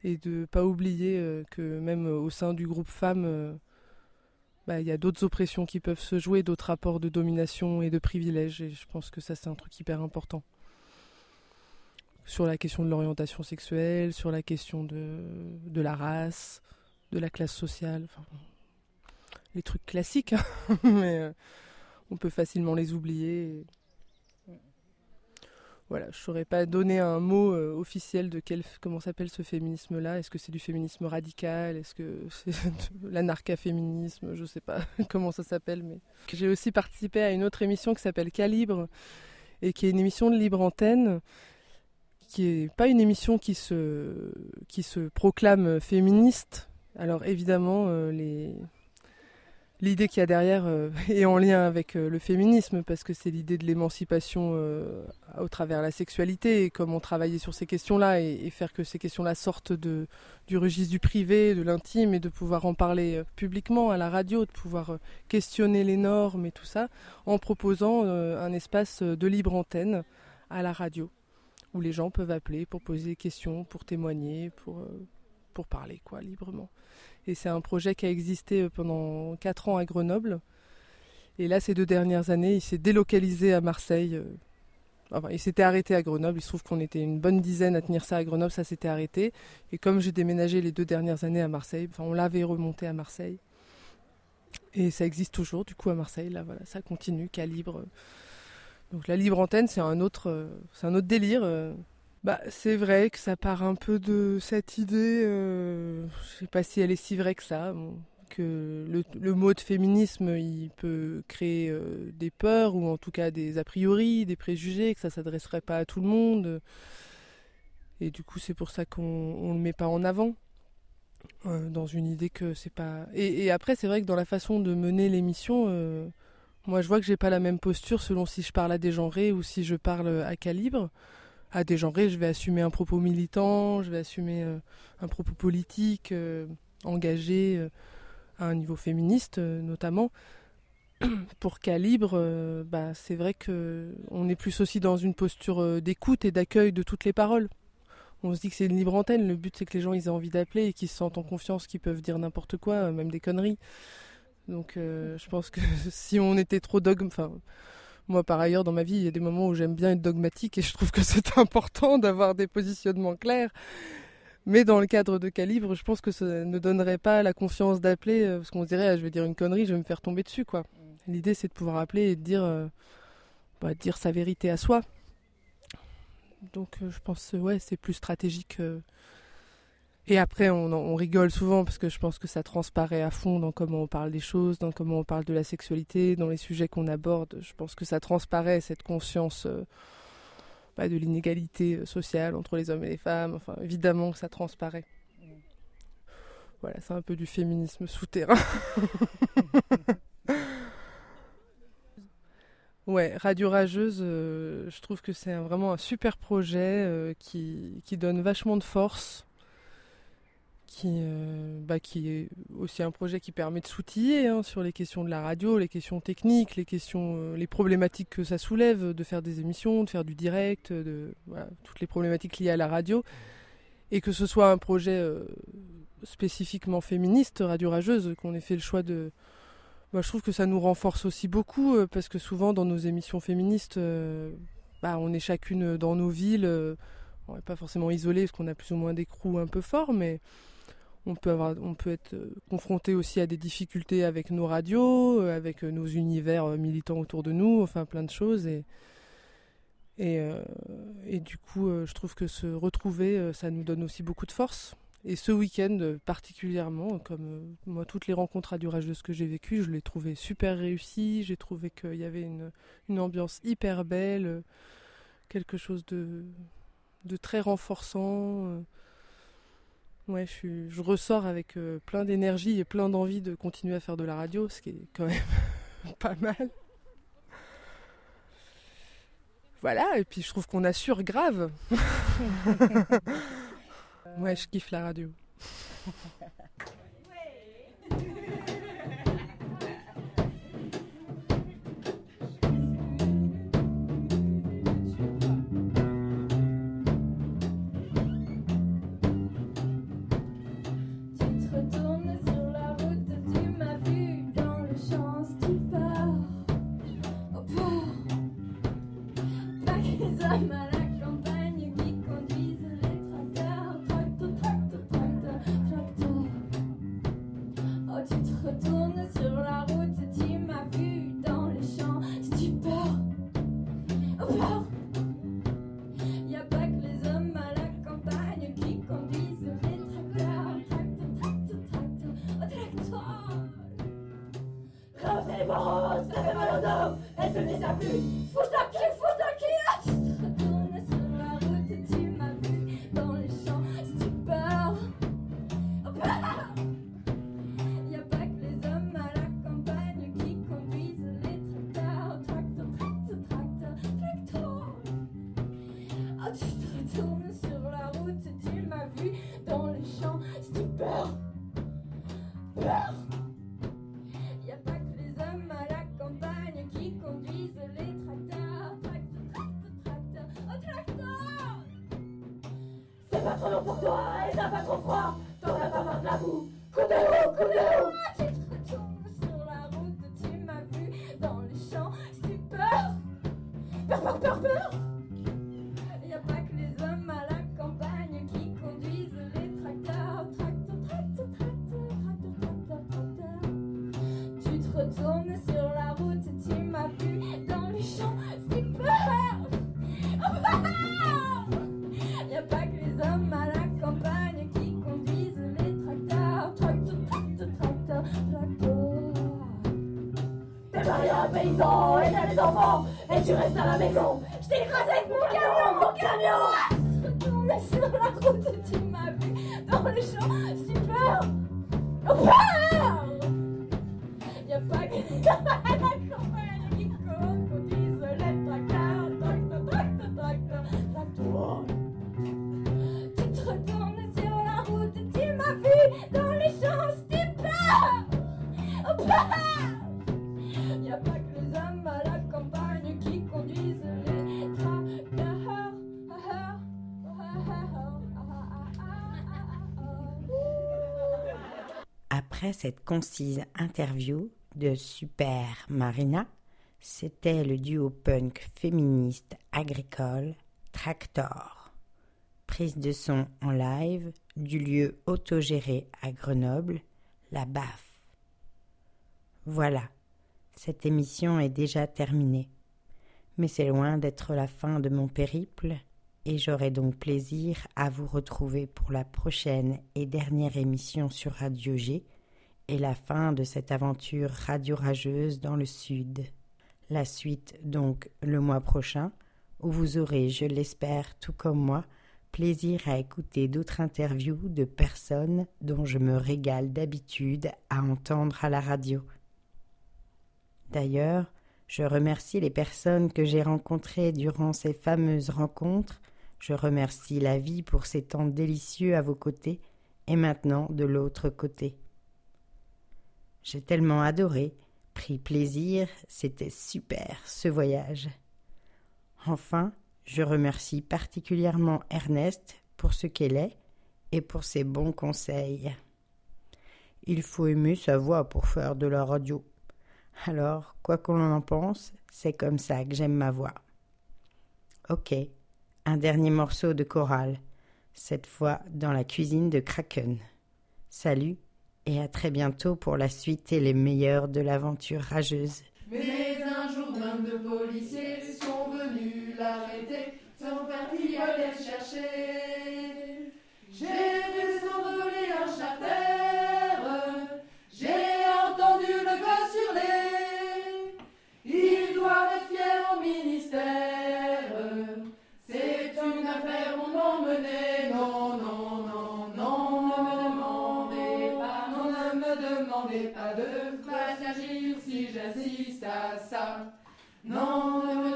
Et de pas oublier euh, que même euh, au sein du groupe femmes, euh, bah, il y a d'autres oppressions qui peuvent se jouer, d'autres rapports de domination et de privilèges. Et je pense que ça, c'est un truc hyper important. Sur la question de l'orientation sexuelle, sur la question de, la race, de la classe sociale. Les trucs classiques, hein, mais on peut facilement les oublier. Voilà, je saurais pas donner un mot euh, officiel de quel, comment s'appelle ce féminisme-là. Est-ce que c'est du féminisme radical? Est-ce que c'est de l'anarcha-féminisme Je sais pas comment ça s'appelle, mais j'ai aussi participé à une autre émission qui s'appelle Calibre et qui est une émission de libre antenne qui est pas une émission qui se qui se proclame féministe. Alors évidemment, euh, les l'idée qu'il y a derrière euh, est en lien avec euh, le féminisme, parce que c'est l'idée de l'émancipation euh, au travers la sexualité, et comment travailler sur ces questions-là, et, et faire que ces questions-là sortent de, du registre du privé, de l'intime, et de pouvoir en parler publiquement à la radio, de pouvoir questionner les normes et tout ça, en proposant un espace de libre antenne à la radio, où les gens peuvent appeler pour poser des questions, pour témoigner, pour, pour parler quoi, librement. Et c'est un projet qui a existé euh, pendant 4 ans à Grenoble. Et là, ces deux dernières années, il s'est délocalisé à Marseille. euh, Enfin, il s'était arrêté à Grenoble. Il se trouve qu'on était une bonne dizaine à tenir ça à Grenoble. Ça s'était arrêté. Et comme j'ai déménagé les deux dernières années à Marseille, enfin, on l'avait remonté à Marseille. Et ça existe toujours, du coup, à Marseille. Là, voilà, ça continue, calibre. Donc la libre antenne, c'est un autre, euh, c'est un autre délire. Bah, c'est vrai que ça part un peu de cette idée, euh, je sais pas si elle est si vraie que ça, que le, mot de féminisme, il peut créer euh, des peurs ou en tout cas des a priori, des préjugés, que ça s'adresserait pas à tout le monde. Et du coup, c'est pour ça qu'on on le met pas en avant. euh, dans une idée que c'est pas. Et, et après, c'est vrai que dans la façon de mener l'émission, euh, moi, je vois que j'ai pas la même posture selon si je parle à des genrés ou si je parle à calibre. À des genrés, je vais assumer un propos militant, je vais assumer euh, un propos politique, euh, engagé euh, à un niveau féministe notamment. Pour calibre, bah, c'est vrai que on est plus aussi dans une posture d'écoute et d'accueil de toutes les paroles. On se dit que c'est une libre antenne. Le but, c'est que les gens aient envie d'appeler et qu'ils se sentent en confiance, qu'ils peuvent dire n'importe quoi, même des conneries. Donc, je pense que si on était trop dogme, enfin, moi, par ailleurs, dans ma vie, il y a des moments où j'aime bien être dogmatique et je trouve que c'est important d'avoir des positionnements clairs. Mais dans le cadre de calibre, je pense que ça ne donnerait pas la confiance d'appeler euh, parce qu'on se dirait, ah, je vais dire une connerie, je vais me faire tomber dessus, quoi. L'idée, c'est de pouvoir appeler et de dire, euh, bah, dire sa vérité à soi. Donc, euh, je pense, ouais, c'est plus stratégique. euh. Et après, on, rigole souvent parce que je pense que ça transparaît à fond dans comment on parle des choses, dans comment on parle de la sexualité, dans les sujets qu'on aborde. Je pense que ça transparaît cette conscience euh, bah, de l'inégalité euh, sociale entre les hommes et les femmes. Enfin, évidemment que ça transparaît. Voilà, c'est un peu du féminisme souterrain. Ouais, Radio Rageuse, euh, je trouve que c'est vraiment un super projet qui donne vachement de force, qui, euh, bah, qui est aussi un projet qui permet de s'outiller hein, sur les questions de la radio, les questions techniques, les questions, euh, les problématiques que ça soulève, de faire des émissions, de faire du direct, toutes les problématiques liées à la radio, et que ce soit un projet euh, spécifiquement féministe, Radio Rageuse, qu'on ait fait le choix de bah, je trouve que ça nous renforce aussi beaucoup parce que souvent dans nos émissions féministes, bah, on est chacune dans nos villes. on n'est pas forcément isolé parce qu'on a plus ou moins des crews un peu forts, mais on peut, être euh, confronté aussi à des difficultés avec nos radios, euh, avec euh, nos univers militants autour de nous, enfin plein de choses. Et, du coup, je trouve que se retrouver, ça nous donne aussi beaucoup de force. Et ce week-end particulièrement, comme moi, toutes les rencontres radio rageuses que j'ai vécues, je l'ai trouvé super réussi. J'ai trouvé qu'il y avait une, une ambiance hyper belle, quelque chose de, de très renforçant. Ouais, je, suis- je ressors avec euh, plein d'énergie et plein d'envie de continuer à faire de la radio, ce qui est quand même pas mal. Voilà, et puis je trouve qu'on assure grave. ouais, je kiffe la radio. C'est pas trop long pour toi et t'as pas trop froid, t'en as pas marre de la boue, de roue. Tu te retournes sur la route, tu m'as vu dans les champs, stupeur, peur, peur, peur, peur. Y enfants et tu restes à la cette concise interview de Super Marina, c'était le duo punk féministe agricole Tractor. Prise de son en live du lieu autogéré à Grenoble, la BAF. Voilà, cette émission est déjà terminée. Mais c'est loin d'être la fin de mon périple, et j'aurai donc plaisir à vous retrouver pour la prochaine et dernière émission sur Radio G et la fin de cette aventure radio-rageuse dans le Sud. La suite donc le mois prochain, où vous aurez, je l'espère, tout comme moi, plaisir à écouter d'autres interviews de personnes dont je me régale d'habitude à entendre à la radio. D'ailleurs, je remercie les personnes que j'ai rencontrées durant ces fameuses rencontres, je remercie la vie pour ces temps délicieux à vos côtés et maintenant de l'autre côté. J'ai tellement adoré, pris plaisir, c'était super ce voyage. Enfin, je remercie particulièrement Ernest pour ce qu'elle est et pour ses bons conseils. Il faut aimer sa voix pour faire de la radio. Alors, quoi qu'on en pense, c'est comme ça que j'aime ma voix. Ok, un dernier morceau de chorale, cette fois dans la cuisine de Kraken. Salut et à très bientôt pour la suite et les meilleurs de l'aventure rageuse. Mais un jour, vingt-deux policiers sont venus l'arrêter, sont Non, ne me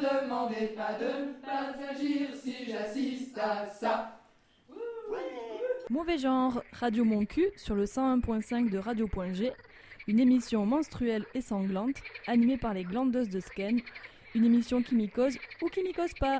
demandez pas, de si j'assiste à ça. Mauvais genre, Radio Mon Cul sur le 101.5 de Radio.g, une émission menstruelle et sanglante animée par les glandeuses de Skene, une émission qui m'y cause ou qui m'y cause pas.